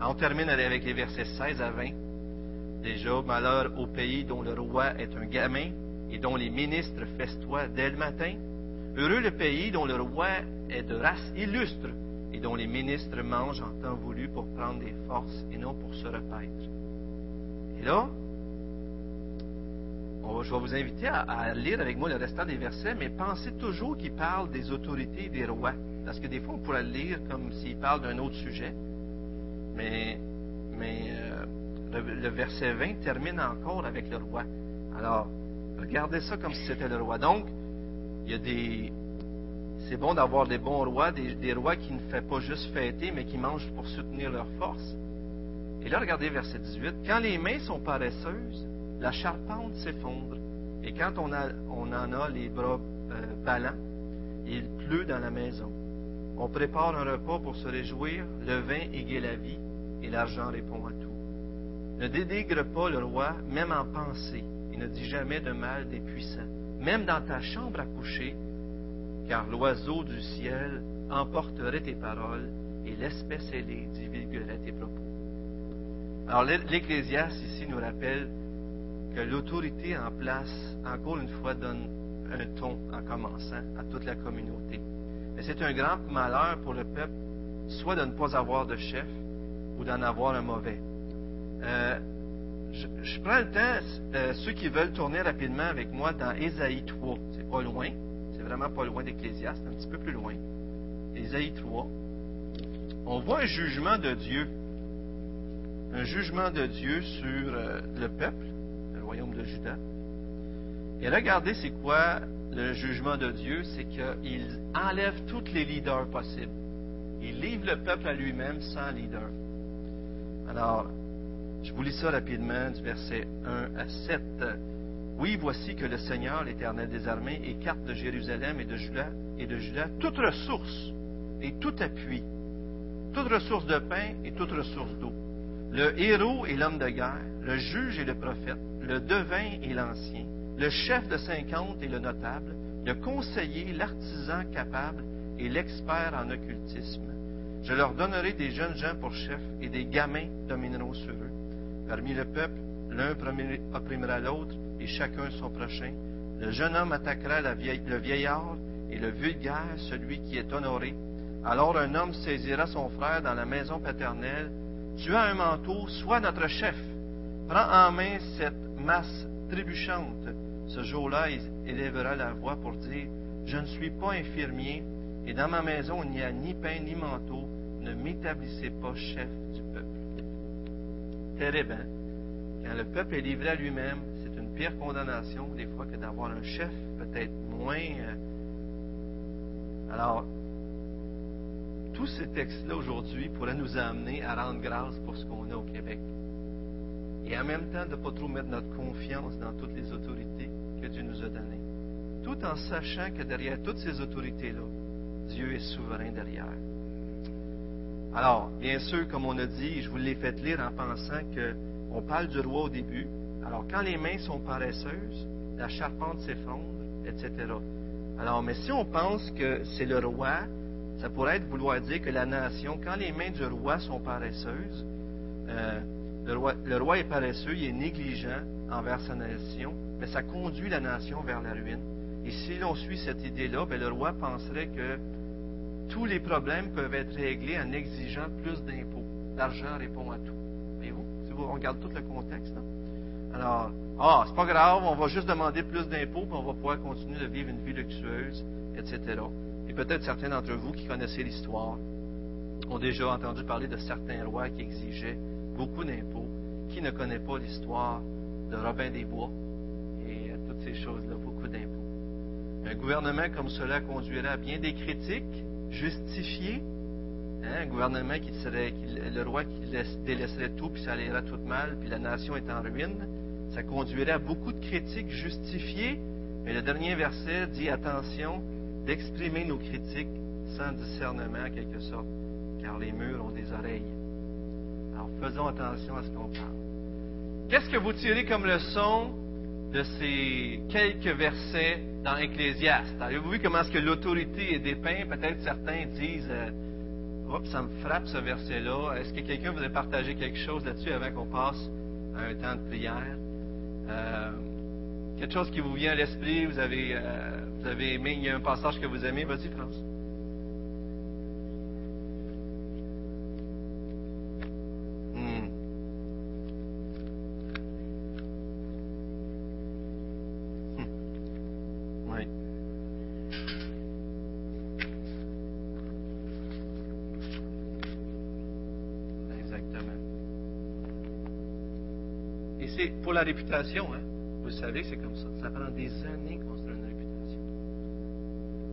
On termine avec les versets 16 à 20. Déjà, malheur au pays dont le roi est un gamin et dont les ministres festoient dès le matin. Heureux le pays dont le roi est de race illustre et dont les ministres mangent en temps voulu pour prendre des forces et non pour se repaître. Et là, je vais vous inviter à, lire avec moi le restant des versets, mais pensez toujours qu'il parle des autorités et des rois. Parce que des fois, on pourrait le lire comme s'il parle d'un autre sujet. Mais, euh, le, verset 20 termine encore avec le roi. Alors, regardez ça comme si c'était le roi. Donc, il y a des. C'est bon d'avoir des bons rois, des, rois qui ne font pas juste fêter, mais qui mangent pour soutenir leur force. Et là, regardez verset 18. Quand les mains sont paresseuses, la charpente s'effondre. Et quand on, en a les bras euh, ballants, il pleut dans la maison. On prépare un repas pour se réjouir, le vin égaye la vie, et l'argent répond à tout. Ne dénigre pas le roi, même en pensée, et ne dis jamais de mal des puissants, même dans ta chambre à coucher, car l'oiseau du ciel emporterait tes paroles, et l'espèce ailée divulguerait tes propos. Alors l'Ecclésiaste ici nous rappelle que l'autorité en place, encore une fois, donne un ton en commençant à toute la communauté. Mais c'est un grand malheur pour le peuple, soit de ne pas avoir de chef ou d'en avoir un mauvais. Euh, je, prends le temps, euh, ceux qui veulent tourner rapidement avec moi dans Ésaïe 3. C'est pas loin, vraiment pas loin d'Ecclésiaste, un petit peu plus loin. Ésaïe 3. On voit un jugement de Dieu. Un jugement de Dieu sur euh, le peuple royaume de Juda. Et regardez, c'est quoi le jugement de Dieu? C'est qu'il enlève tous les leaders possibles. Il livre le peuple à lui-même sans leader. Alors, je vous lis ça rapidement du verset 1 à 7. Oui, voici que le Seigneur, l'Éternel des armées, écarte de Jérusalem et de Juda, toute ressource et tout appui, toute ressource de pain et toute ressource d'eau. Le héros et l'homme de guerre, le juge et le prophète, le devin et l'ancien, le chef de cinquante et le notable, le conseiller, l'artisan capable et l'expert en occultisme. Je leur donnerai des jeunes gens pour chefs et des gamins domineront sur eux. Parmi le peuple, l'un opprimera l'autre et chacun son prochain. Le jeune homme attaquera le vieillard et le vulgaire celui qui est honoré. Alors un homme saisira son frère dans la maison paternelle. Tu as un manteau, sois notre chef. Prends en main cette masse trébuchante. Ce jour-là, il élèvera la voix pour dire, Je ne suis pas infirmier, et dans ma maison il n'y a ni pain ni manteau, ne m'établissez pas chef du peuple. Terrible, hein? Quand le peuple est livré à lui-même, pire condamnation, des fois, que d'avoir un chef, peut-être moins. Euh. Alors, tous ces textes-là aujourd'hui pourraient nous amener à rendre grâce pour ce qu'on a au Québec et en même temps de ne pas trop mettre notre confiance dans toutes les autorités que Dieu nous a données. Tout en sachant que derrière toutes ces autorités-là, Dieu est souverain derrière. Alors, bien sûr, comme on a dit, je vous l'ai fait lire en pensant qu'on parle du roi au début. Alors, quand les mains sont paresseuses, la charpente s'effondre, etc. Alors, mais si on pense que c'est le roi, ça pourrait être vouloir dire que la nation, quand les mains du roi sont paresseuses, euh, le roi, est paresseux, il est négligent envers sa nation, mais ça conduit la nation vers la ruine. Et si l'on suit cette idée-là, ben, le roi penserait que tous les problèmes peuvent être réglés en exigeant plus d'impôts. L'argent répond à tout. Voyez-vous, si vous regardez tout le contexte. Alors, ah, c'est pas grave, on va juste demander plus d'impôts, puis on va pouvoir continuer de vivre une vie luxueuse, etc. Et peut-être certains d'entre vous qui connaissez l'histoire ont déjà entendu parler de certains rois qui exigeaient beaucoup d'impôts. Qui ne connaît pas l'histoire de Robin des Bois et toutes ces choses-là, beaucoup d'impôts. Un gouvernement comme cela conduirait à bien des critiques justifiées. Hein, un gouvernement qui serait, le roi qui délaisserait tout, puis ça irait tout mal, puis la nation est en ruine. Ça conduirait à beaucoup de critiques justifiées. Mais le dernier verset dit attention d'exprimer nos critiques sans discernement en quelque sorte, car les murs ont des oreilles. Alors faisons attention à ce qu'on parle. Qu'est-ce que vous tirez comme leçon de ces quelques versets dans Ecclésiaste? Avez-vous vu comment est-ce que l'autorité est dépeinte? Peut-être certains disent, euh, Oups, ça me frappe ce verset-là. Est-ce que quelqu'un voudrait partager quelque chose là-dessus avant qu'on passe à un temps de prière? Euh, quelque chose qui vous vient à l'esprit, vous avez, euh, vous avez aimé, il y a un passage que vous aimez. Vas-y, France. Hmm. Hmm. Oui. Exactement. Et c'est pour la réputation, hein? Vous savez, c'est comme ça. Ça prend des années construire une réputation.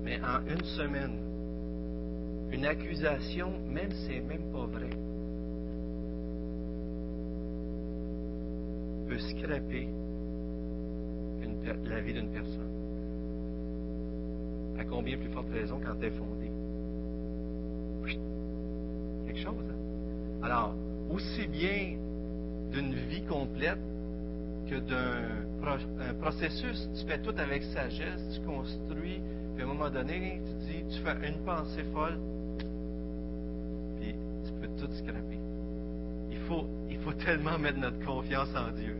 Mais en une semaine, une accusation, même si c'est même pas vrai, peut scraper la vie d'une personne. À combien plus forte raison quand elle est fondée? Quelque chose, hein? Alors, aussi bien d'une vie complète que d'un pro- un processus, tu fais tout avec sagesse, tu construis, puis à un moment donné, tu dis, tu fais une pensée folle, puis tu peux tout scraper. Il faut, il faut tellement mettre notre confiance en Dieu.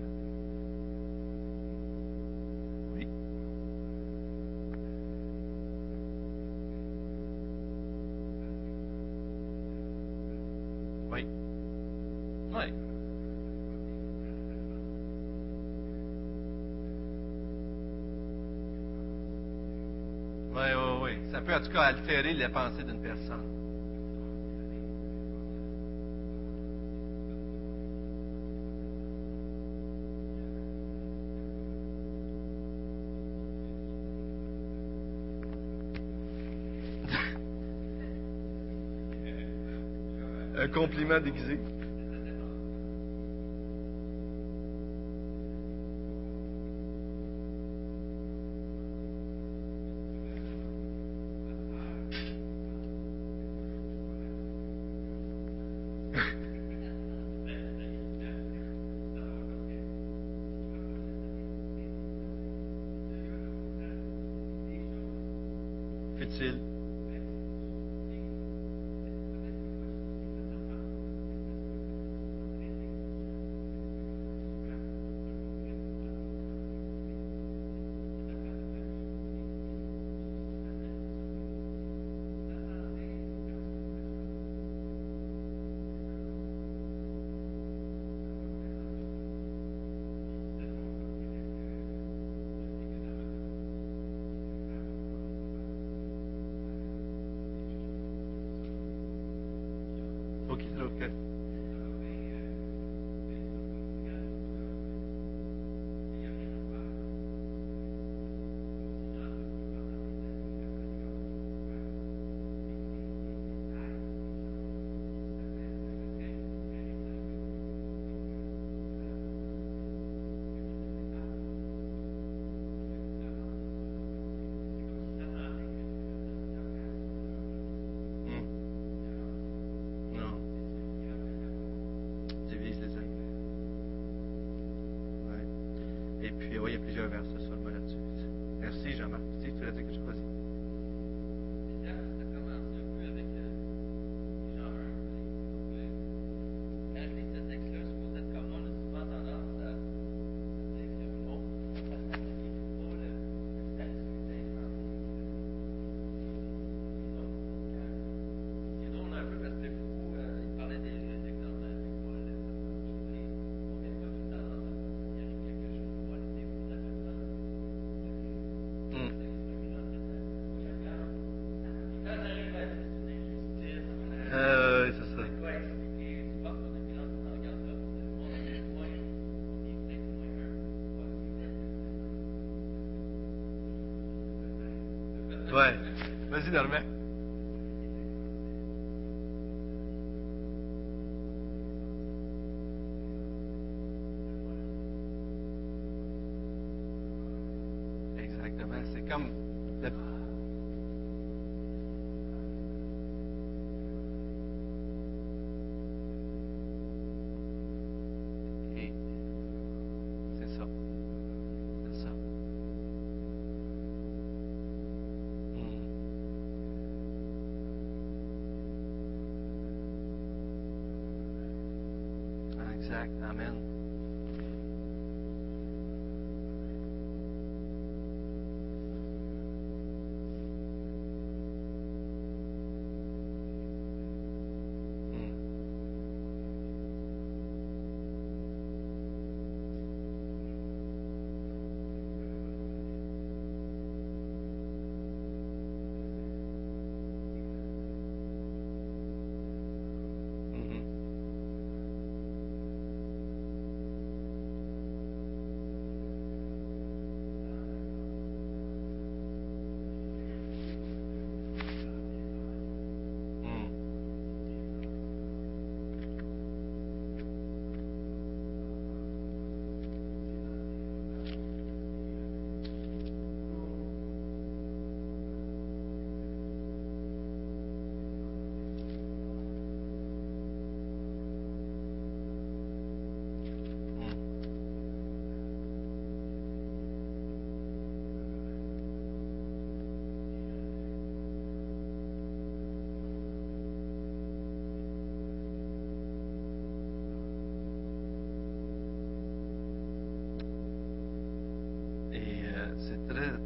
Altérer la pensée d'une personne. Un compliment déguisé.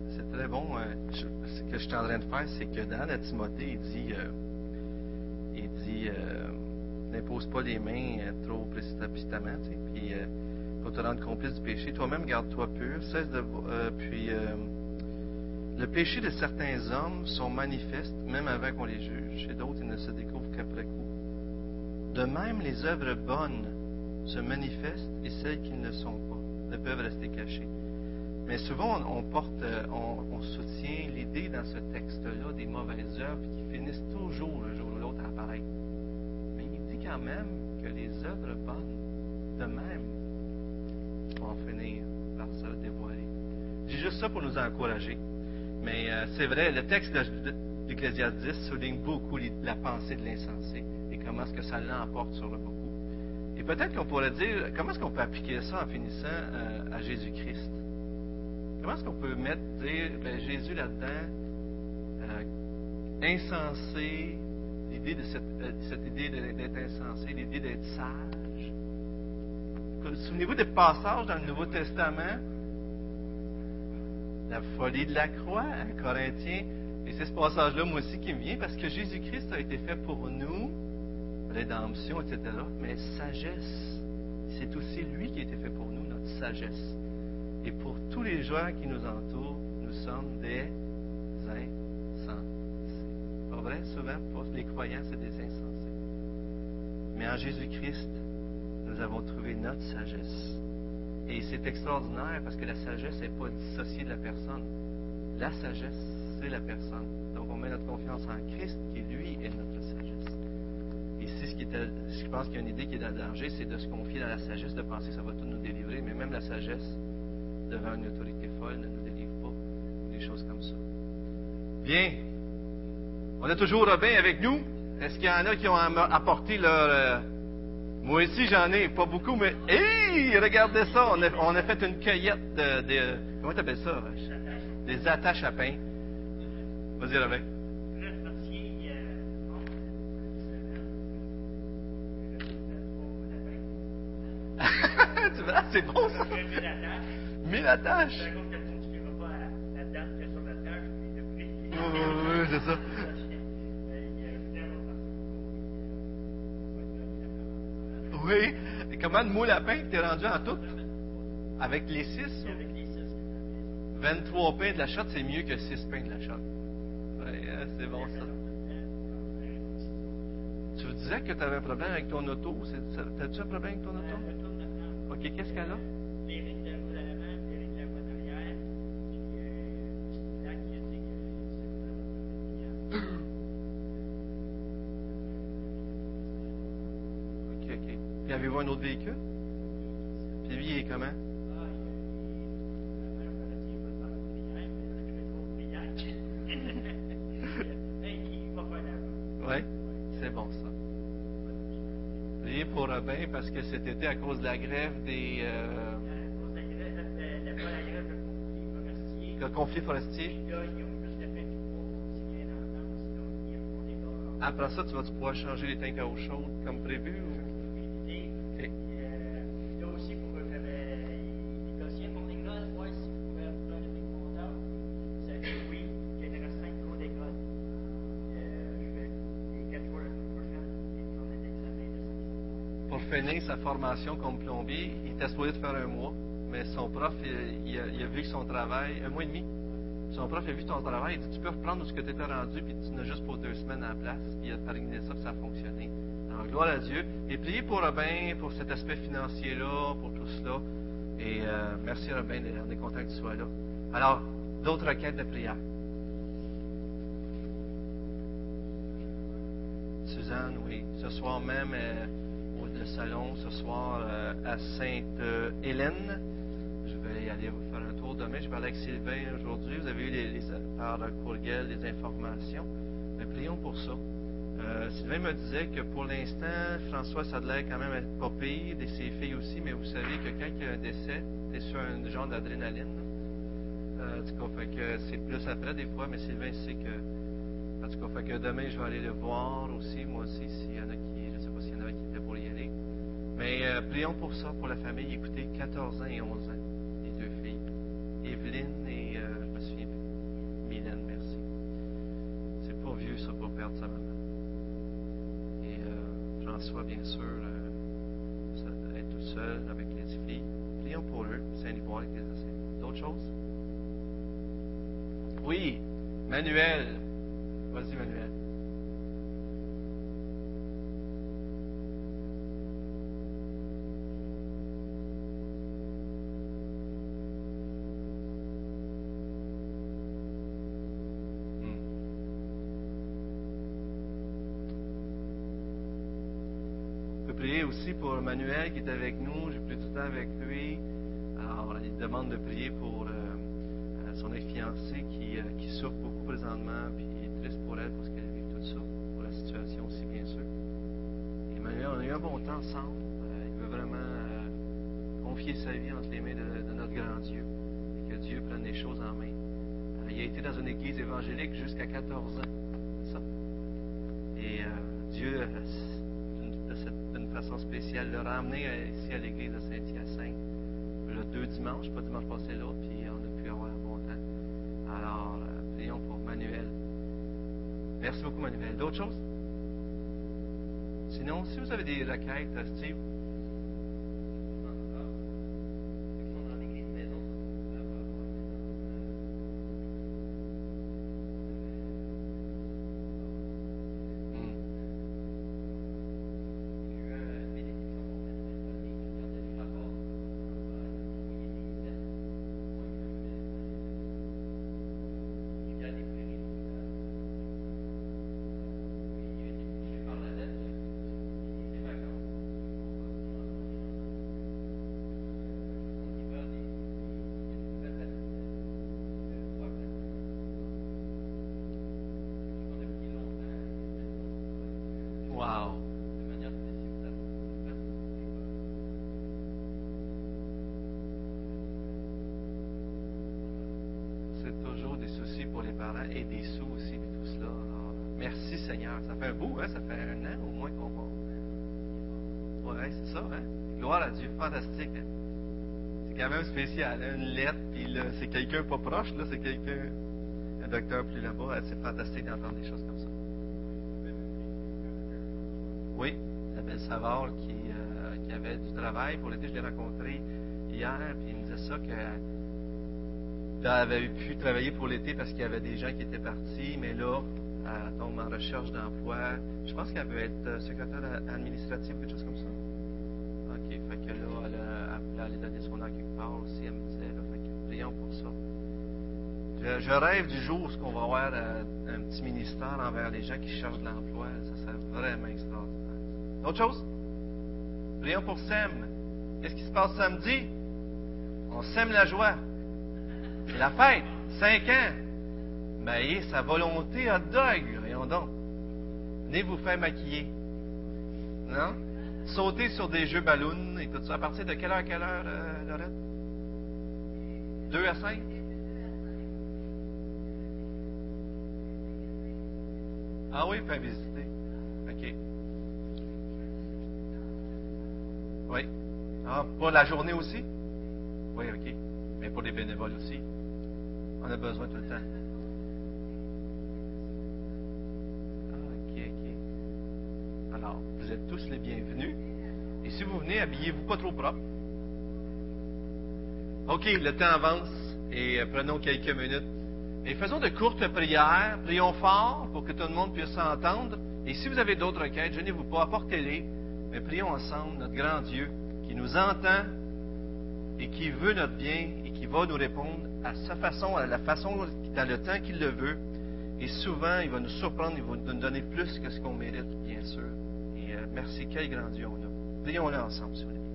C'est très, bon. euh, ce que je suis en train de faire, c'est que dans la Timothée, il dit, euh, il dit, euh, n'impose pas les mains trop précipitamment, tu sais, puis faut te rendre complice du péché. Toi-même, garde-toi pur, puis le péché de certains hommes sont manifestes même avant qu'on les juge, et d'autres ils ne se découvrent qu'après coup. De même, les œuvres bonnes se manifestent et celles qui ne le sont pas ne peuvent rester cachées. Mais souvent, on, porte, euh, on, soutient l'idée dans ce texte-là des mauvaises œuvres qui finissent toujours un jour ou l'autre à apparaître. Mais il dit quand même que les œuvres bonnes, de même, vont finir par se dévoiler. J'ai juste ça pour nous encourager. Mais euh, c'est vrai, le texte de- de- d'Ecclésiaste 10 souligne beaucoup la pensée de l'insensé et comment est-ce que ça l'emporte sur le beaucoup. Et peut-être qu'on pourrait dire, comment est-ce qu'on peut appliquer ça en finissant euh, à Jésus-Christ? Comment est-ce qu'on peut mettre, ben, Jésus là-dedans, euh, insensé, l'idée de cette, euh, cette idée d'être insensé, l'idée d'être sage? Souvenez-vous des passages dans le Nouveau Testament, la folie de la croix, un Corinthien, et c'est ce passage-là, moi aussi, qui me vient, parce que Jésus-Christ a été fait pour nous, rédemption, etc., mais sagesse. C'est aussi lui qui a été fait pour nous, notre sagesse. Et pour tous les gens qui nous entourent, nous sommes des insensés. Pas vrai? Souvent, pour les croyants, c'est des insensés. Mais en Jésus-Christ, nous avons trouvé notre sagesse. Et c'est extraordinaire parce que la sagesse n'est pas dissociée de la personne. La sagesse, c'est la personne. Donc, on met notre confiance en Christ, qui lui est notre sagesse. Ici, ce qui était, je pense qu'il y a une idée qui est le danger, c'est de se confier dans la sagesse, de penser que ça va tout nous délivrer. Mais même la sagesse, devant une autorité folle, ne nous délivre pas. Des choses comme ça. Bien. On a toujours Robin avec nous. Est-ce qu'il y en a qui ont apporté leur. euh, Moi aussi, j'en ai, pas beaucoup, mais. Hé! Regardez ça! On a, on a fait une cueillette de. de- comment tu appelles ça? Des attaches à pain. Vas-y, Robin. Tu vois, c'est bon ça! Mille attaches! Oui, c'est ça. Oui. Et comment de moule à pain que t'es rendu en tout? Avec les six? Avec les six. 23 pains de la shot, c'est mieux que 6 pains de la shot. Ouais, hein, c'est bon ça. Tu disais que tu avais un problème avec ton auto. T'as-tu un problème avec ton auto? OK, qu'est-ce qu'elle a? Avez-vous un autre véhicule? Puis lui, il est comment? Ah. Oui? C'est bon ça. Priez pour Robin parce que cet été, à cause de la grève des euh, le conflit forestier. après ça, tu vas pouvoir changer les tanks à eau chaude comme prévu? Ou... comme plombier. Il était supposé de faire un mois, mais son prof, il, il a, il a vu que son travail, un mois et demi. Son prof a vu ton travail, il dit Tu peux reprendre ce que tu étais rendu, puis tu n'as juste pour deux semaines en place. Puis il a terminé ça, puis ça a fonctionné. Alors, gloire à Dieu. Et priez pour Robin, pour cet aspect financier-là, pour tout cela. Et euh, merci Robin, on est content que tu sois là. Alors, d'autres requêtes de prière? Suzanne, oui. Ce soir même, euh, au le salon, ce soir euh, à Sainte-Hélène. Je vais aller vous faire un tour demain. Je aller avec Sylvain aujourd'hui. Vous avez eu les, les, par courriel les informations. Mais prions pour ça. Euh, Sylvain me disait que pour l'instant, François, ça a quand même être pas pire, et ses filles aussi, mais vous savez que quand il y a un décès, c'est sur un genre d'adrénaline. Euh, en tout cas, c'est plus après des fois, mais Sylvain sait que. En tout cas, que demain, je vais aller le voir aussi, moi aussi, s'il y en a qui. Mais euh, prions pour ça, pour la famille. Écoutez, 14 ans et 11 ans, les deux filles. Evelyne et. Euh, je me souviens plus. Mylène, merci. C'est pas vieux, ça, pour perdre sa maman. Et euh, François, bien sûr, euh, être tout seul avec les filles. Prions pour eux, Saint-Liboire avec les enseignants. D'autres choses? Oui, Manuel. Vas-y, Manuel. Aussi pour Manuel qui est avec nous. J'ai pris du temps avec lui. Alors, il demande de prier pour euh, euh, son ex-fiancée qui, euh, qui souffre beaucoup présentement, puis il est triste pour elle parce qu'elle vit tout ça, pour la situation aussi, bien sûr. Et Manuel, on a eu un bon temps ensemble. Il veut vraiment confier sa vie entre les mains de, notre grand Dieu et que Dieu prenne les choses en main. Il a été dans une église évangélique jusqu'à 14 ans. C'est ça? Et Dieu, d'une façon spéciale, l'a ramené euh, ici à l'église de Saint-Hyacinthe. Le deux dimanches, pas dimanche passé l'autre, puis on a pu avoir un bon temps. Alors, euh, prions pour Manuel. Merci beaucoup, Manuel. D'autres choses? Sinon, si vous avez des requêtes, euh, Steve, fantastique. C'est quand même spécial, hein? Une lettre, puis c'est quelqu'un pas proche, là, c'est quelqu'un, un docteur plus là-bas. C'est fantastique d'entendre des choses comme ça. Oui, Isabelle Savard qui, euh, qui avait du travail pour l'été, je l'ai rencontré hier, puis il me disait ça que elle avait pu travailler pour l'été parce qu'il y avait des gens qui étaient partis, mais là, elle tombe en recherche d'emploi. Je pense qu'elle veut être euh, secrétaire administrative ou quelque chose comme ça. Donner son nom quelque part aussi, elle me prions pour ça. Je, rêve du jour où on va avoir euh, un petit ministère envers les gens qui cherchent de l'emploi. Ça serait vraiment extraordinaire. Autre chose? Prions pour Sem. Qu'est-ce qui se passe samedi? On sème la joie. C'est la fête. Cinq ans. Ben, et sa volonté hot dog. Voyons donc. Venez vous faire maquiller. Non? Sauter sur des jeux ballons et tout ça. À partir de quelle heure, quelle heure, euh, Lorette? Deux à cinq? Ah oui, faire visiter. OK. Oui. Ah, pour la journée aussi? Oui, OK. Mais pour les bénévoles aussi. On a besoin tout le temps. Ah, OK, OK. Alors, vous êtes tous les bienvenus. Et si vous venez, habillez-vous pas trop propre. OK, le temps avance et euh, prenons quelques minutes. Et faisons de courtes prières. Prions fort pour que tout le monde puisse s'entendre. Et si vous avez d'autres requêtes, gênez-vous pas, apportez-les. Mais prions ensemble notre grand Dieu qui nous entend et qui veut notre bien et qui va nous répondre à sa façon, à la façon, dans le temps qu'il le veut. Et souvent, il va nous surprendre, il va nous donner plus que ce qu'on mérite, bien sûr. Euh, merci, quel grand Dieu on a. Prions-le ensemble, si vous voulez.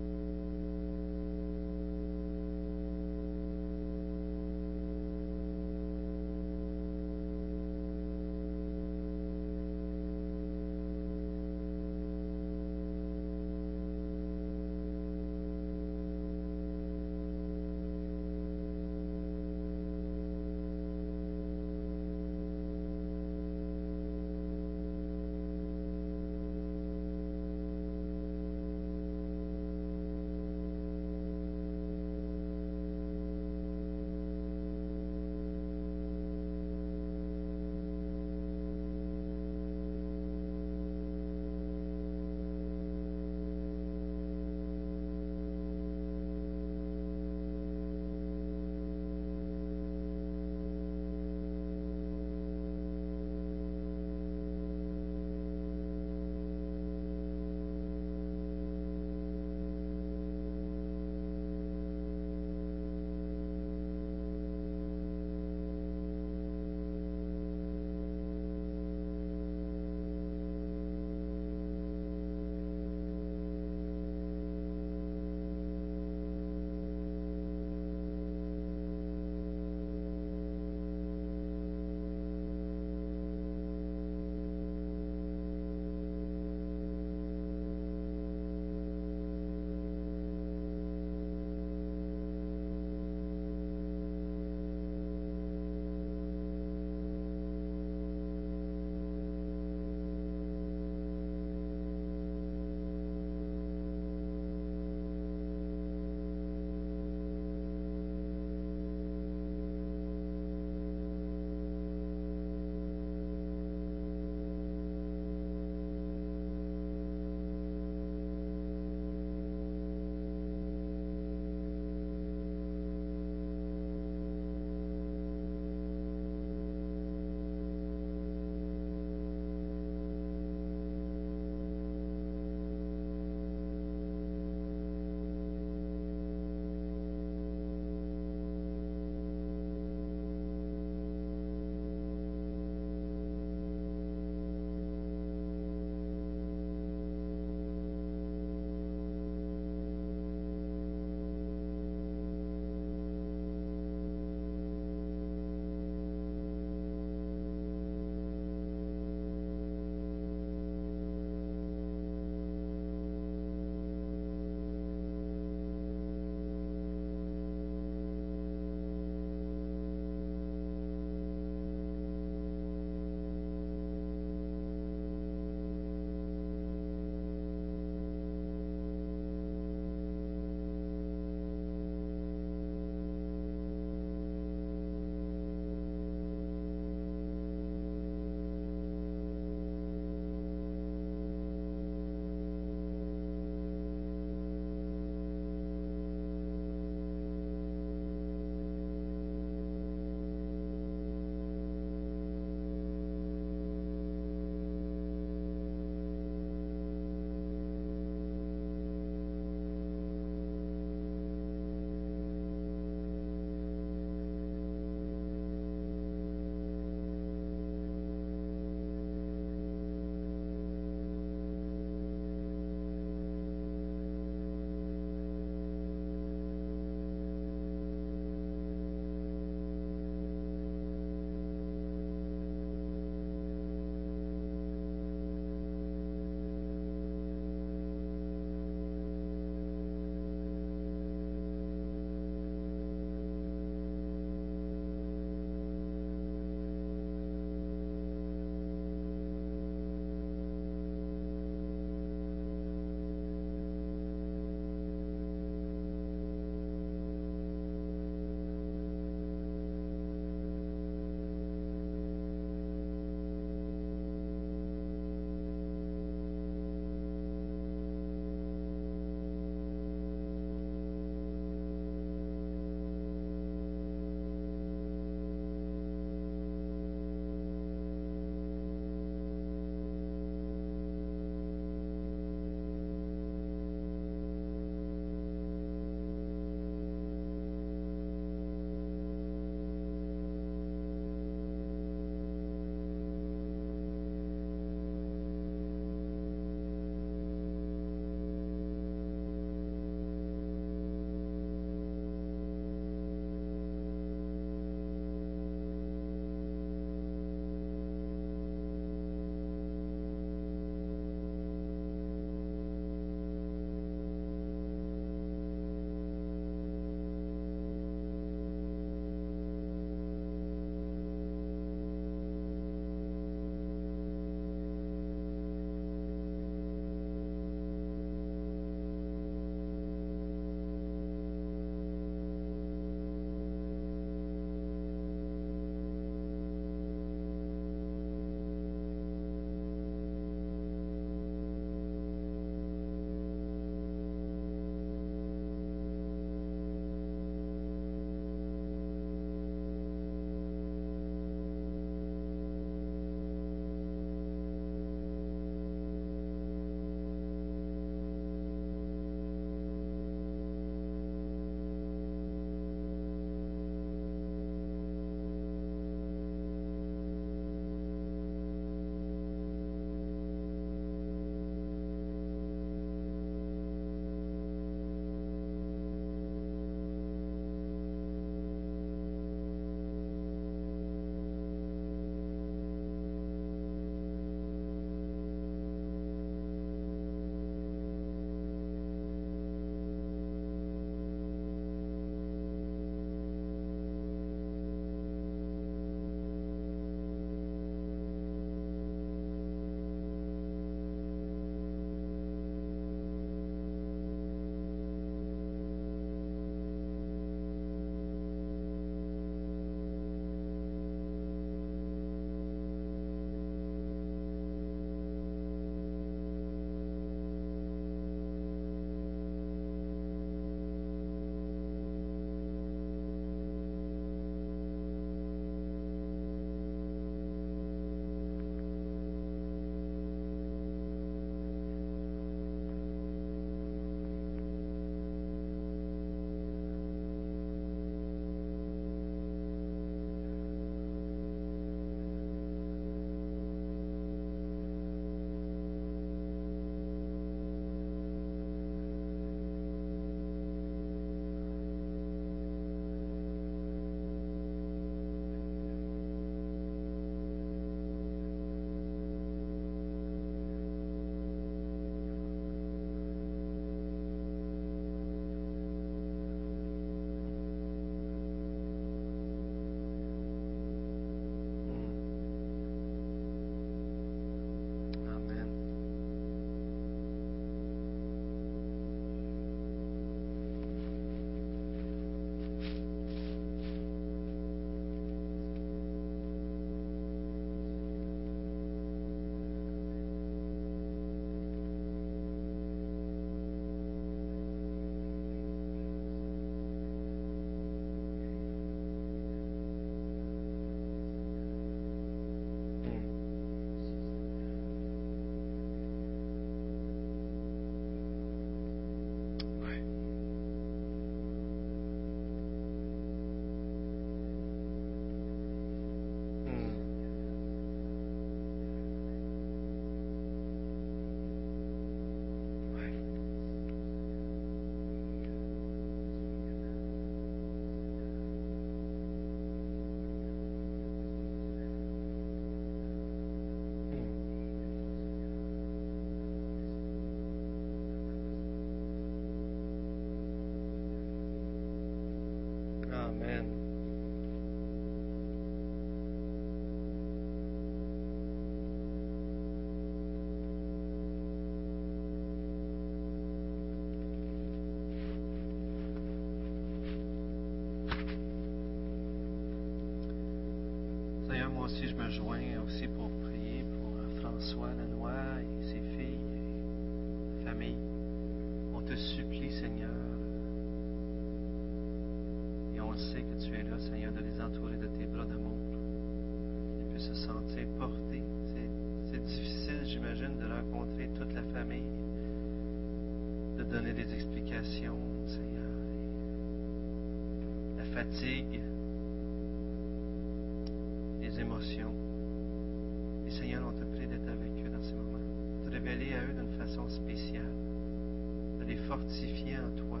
Fortifier en toi.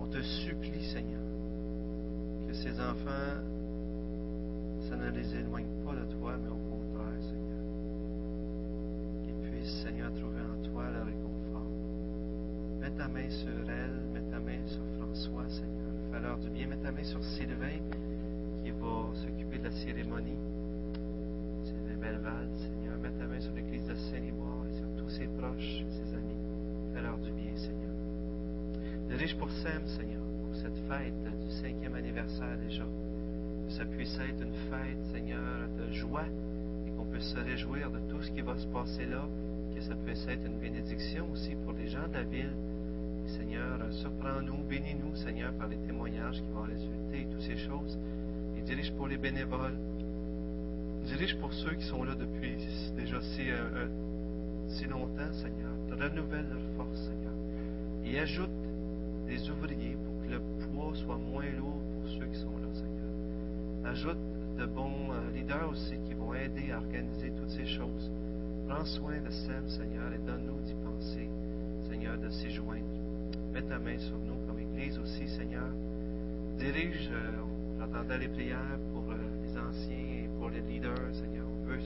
On te supplie, Seigneur, que ces enfants, ça ne les éloigne pas de toi, mais au contraire, Seigneur, qu'ils puissent, Seigneur, trouver en toi le réconfort. Mets ta main sur elle, mets ta main sur François, Seigneur, fais leur du bien. Mets ta main sur Sylvain, qui va s'occuper de la cérémonie. Sylvain Belval, Seigneur, mets ta main sur l'église de Saint-Liboire et sur tous ses proches, ses amis. Leur du bien, Seigneur. Dirige pour Sam, Seigneur, pour cette fête du cinquième anniversaire déjà. Que ça puisse être une fête, Seigneur, de joie et qu'on puisse se réjouir de tout ce qui va se passer là. Que ça puisse être une bénédiction aussi pour les gens de la ville. Seigneur, surprends-nous, bénis-nous, Seigneur, par les témoignages qui vont résulter et toutes ces choses. Et dirige pour les bénévoles. Dirige pour ceux qui sont là depuis déjà si, euh, euh, si longtemps, Seigneur. Renouvelle leur force, Seigneur. Et ajoute des ouvriers pour que le poids soit moins lourd pour ceux qui sont là, Seigneur. Ajoute de bons euh, leaders aussi qui vont aider à organiser toutes ces choses. Prends soin de Sam, Seigneur, et donne-nous d'y penser, Seigneur, de s'y joindre. Mets ta main sur nous comme Église aussi, Seigneur. Dirige, euh, j'entendais les prières pour euh, les anciens et pour les leaders, Seigneur. On veut,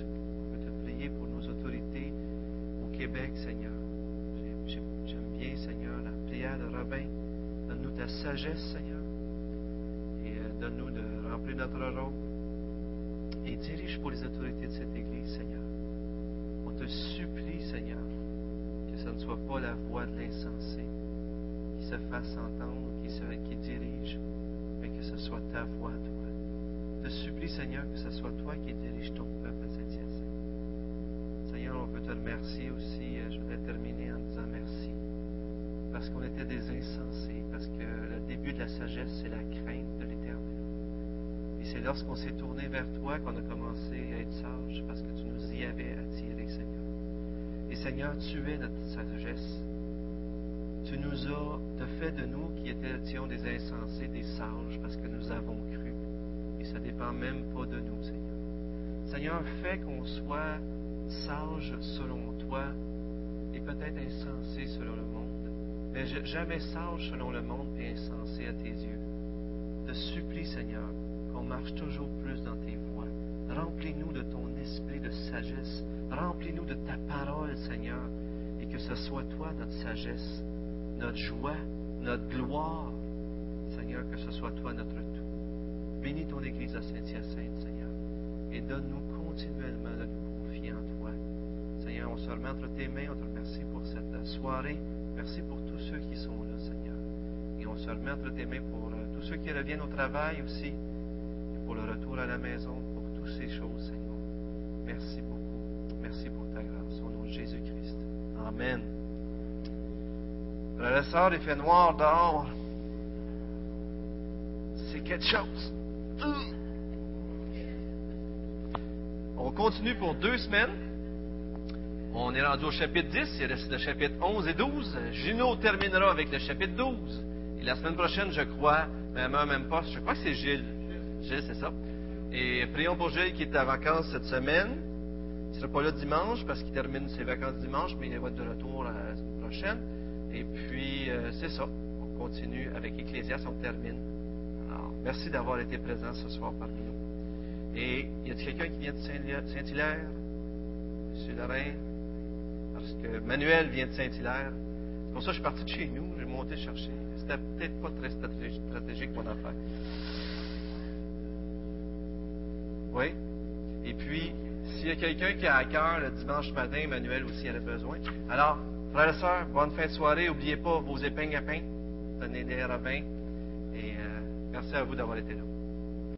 Seigneur. J'ai- j'ai- J'aime bien, Seigneur, la prière de Robin. Donne-nous ta sagesse, Seigneur. Et euh, donne-nous de remplir notre rôle. Et dirige pour les autorités de cette Église, Seigneur. On te supplie, Seigneur, que ce ne soit pas la voix de l'insensé qui se fasse entendre, qui, dirige, mais que ce soit ta voix, toi. Je te supplie, Seigneur, que ce soit toi qui dirige ton peuple à cette hyacinthe. On veut te remercier aussi. Euh, Je voudrais terminer en disant merci. Parce qu'on était des insensés, parce que le début de la sagesse, c'est la crainte de l'éternel. Et c'est lorsqu'on s'est tourné vers toi qu'on a commencé à être sage, parce que tu nous y avais attirés, Seigneur. Et Seigneur, tu es notre sagesse. Tu nous as, as fait de nous qui étions des insensés, des sages, parce que nous avons cru. Et ça ne dépend même pas de nous, Seigneur. Seigneur, fais qu'on soit sage selon toi et peut-être insensé selon le monde, mais jamais sage selon le monde et insensé à tes yeux. Te supplie, Seigneur, qu'on marche toujours plus dans tes voies. Remplis-nous de ton esprit de sagesse. Remplis-nous de ta parole, Seigneur, et que ce soit toi notre sagesse, notre joie, notre gloire. Seigneur, que ce soit toi notre tout. Bénis ton Église à Saint-Hyacinthe, Seigneur, et donne-nous continuellement de nous on se remet entre tes mains, on te remercie pour cette soirée. Merci pour tous ceux qui sont là, Seigneur. Et on se remet entre tes mains pour euh, tous ceux qui reviennent au travail aussi, et pour le retour à la maison, pour toutes ces choses, Seigneur. Merci beaucoup. Merci pour ta grâce. Au nom de Jésus-Christ. Amen. Frères et sœurs, il fait noir dehors. C'est quelque chose. On continue pour deux semaines. On est rendu au chapitre 10, il reste le chapitre 11 et 12. Gino terminera avec le chapitre 12. Et la semaine prochaine, je crois, même un, même pas, je crois que c'est Gilles. Gilles, c'est ça. Et prions pour Gilles qui est en vacances cette semaine. Il ne sera pas là dimanche parce qu'il termine ses vacances dimanche, mais il va être de retour la semaine prochaine. Et puis, euh, c'est ça. On continue avec Ecclésias, on termine. Alors, merci d'avoir été présent ce soir parmi nous. Et y a-t-il quelqu'un qui vient de Saint- Saint-Hilaire? Monsieur Lorrain? Parce que Manuel vient de Saint-Hilaire. C'est pour ça que je suis parti de chez nous. J'ai monté chercher. C'était peut-être pas très stratégique, mon affaire. Oui. Et puis, s'il y a quelqu'un qui a à cœur le dimanche matin, Emmanuel aussi en a besoin. Alors, frères et sœurs, bonne fin de soirée. N'oubliez pas vos épingles à pain. Donnez-les à Robin. Et euh, merci à vous d'avoir été là.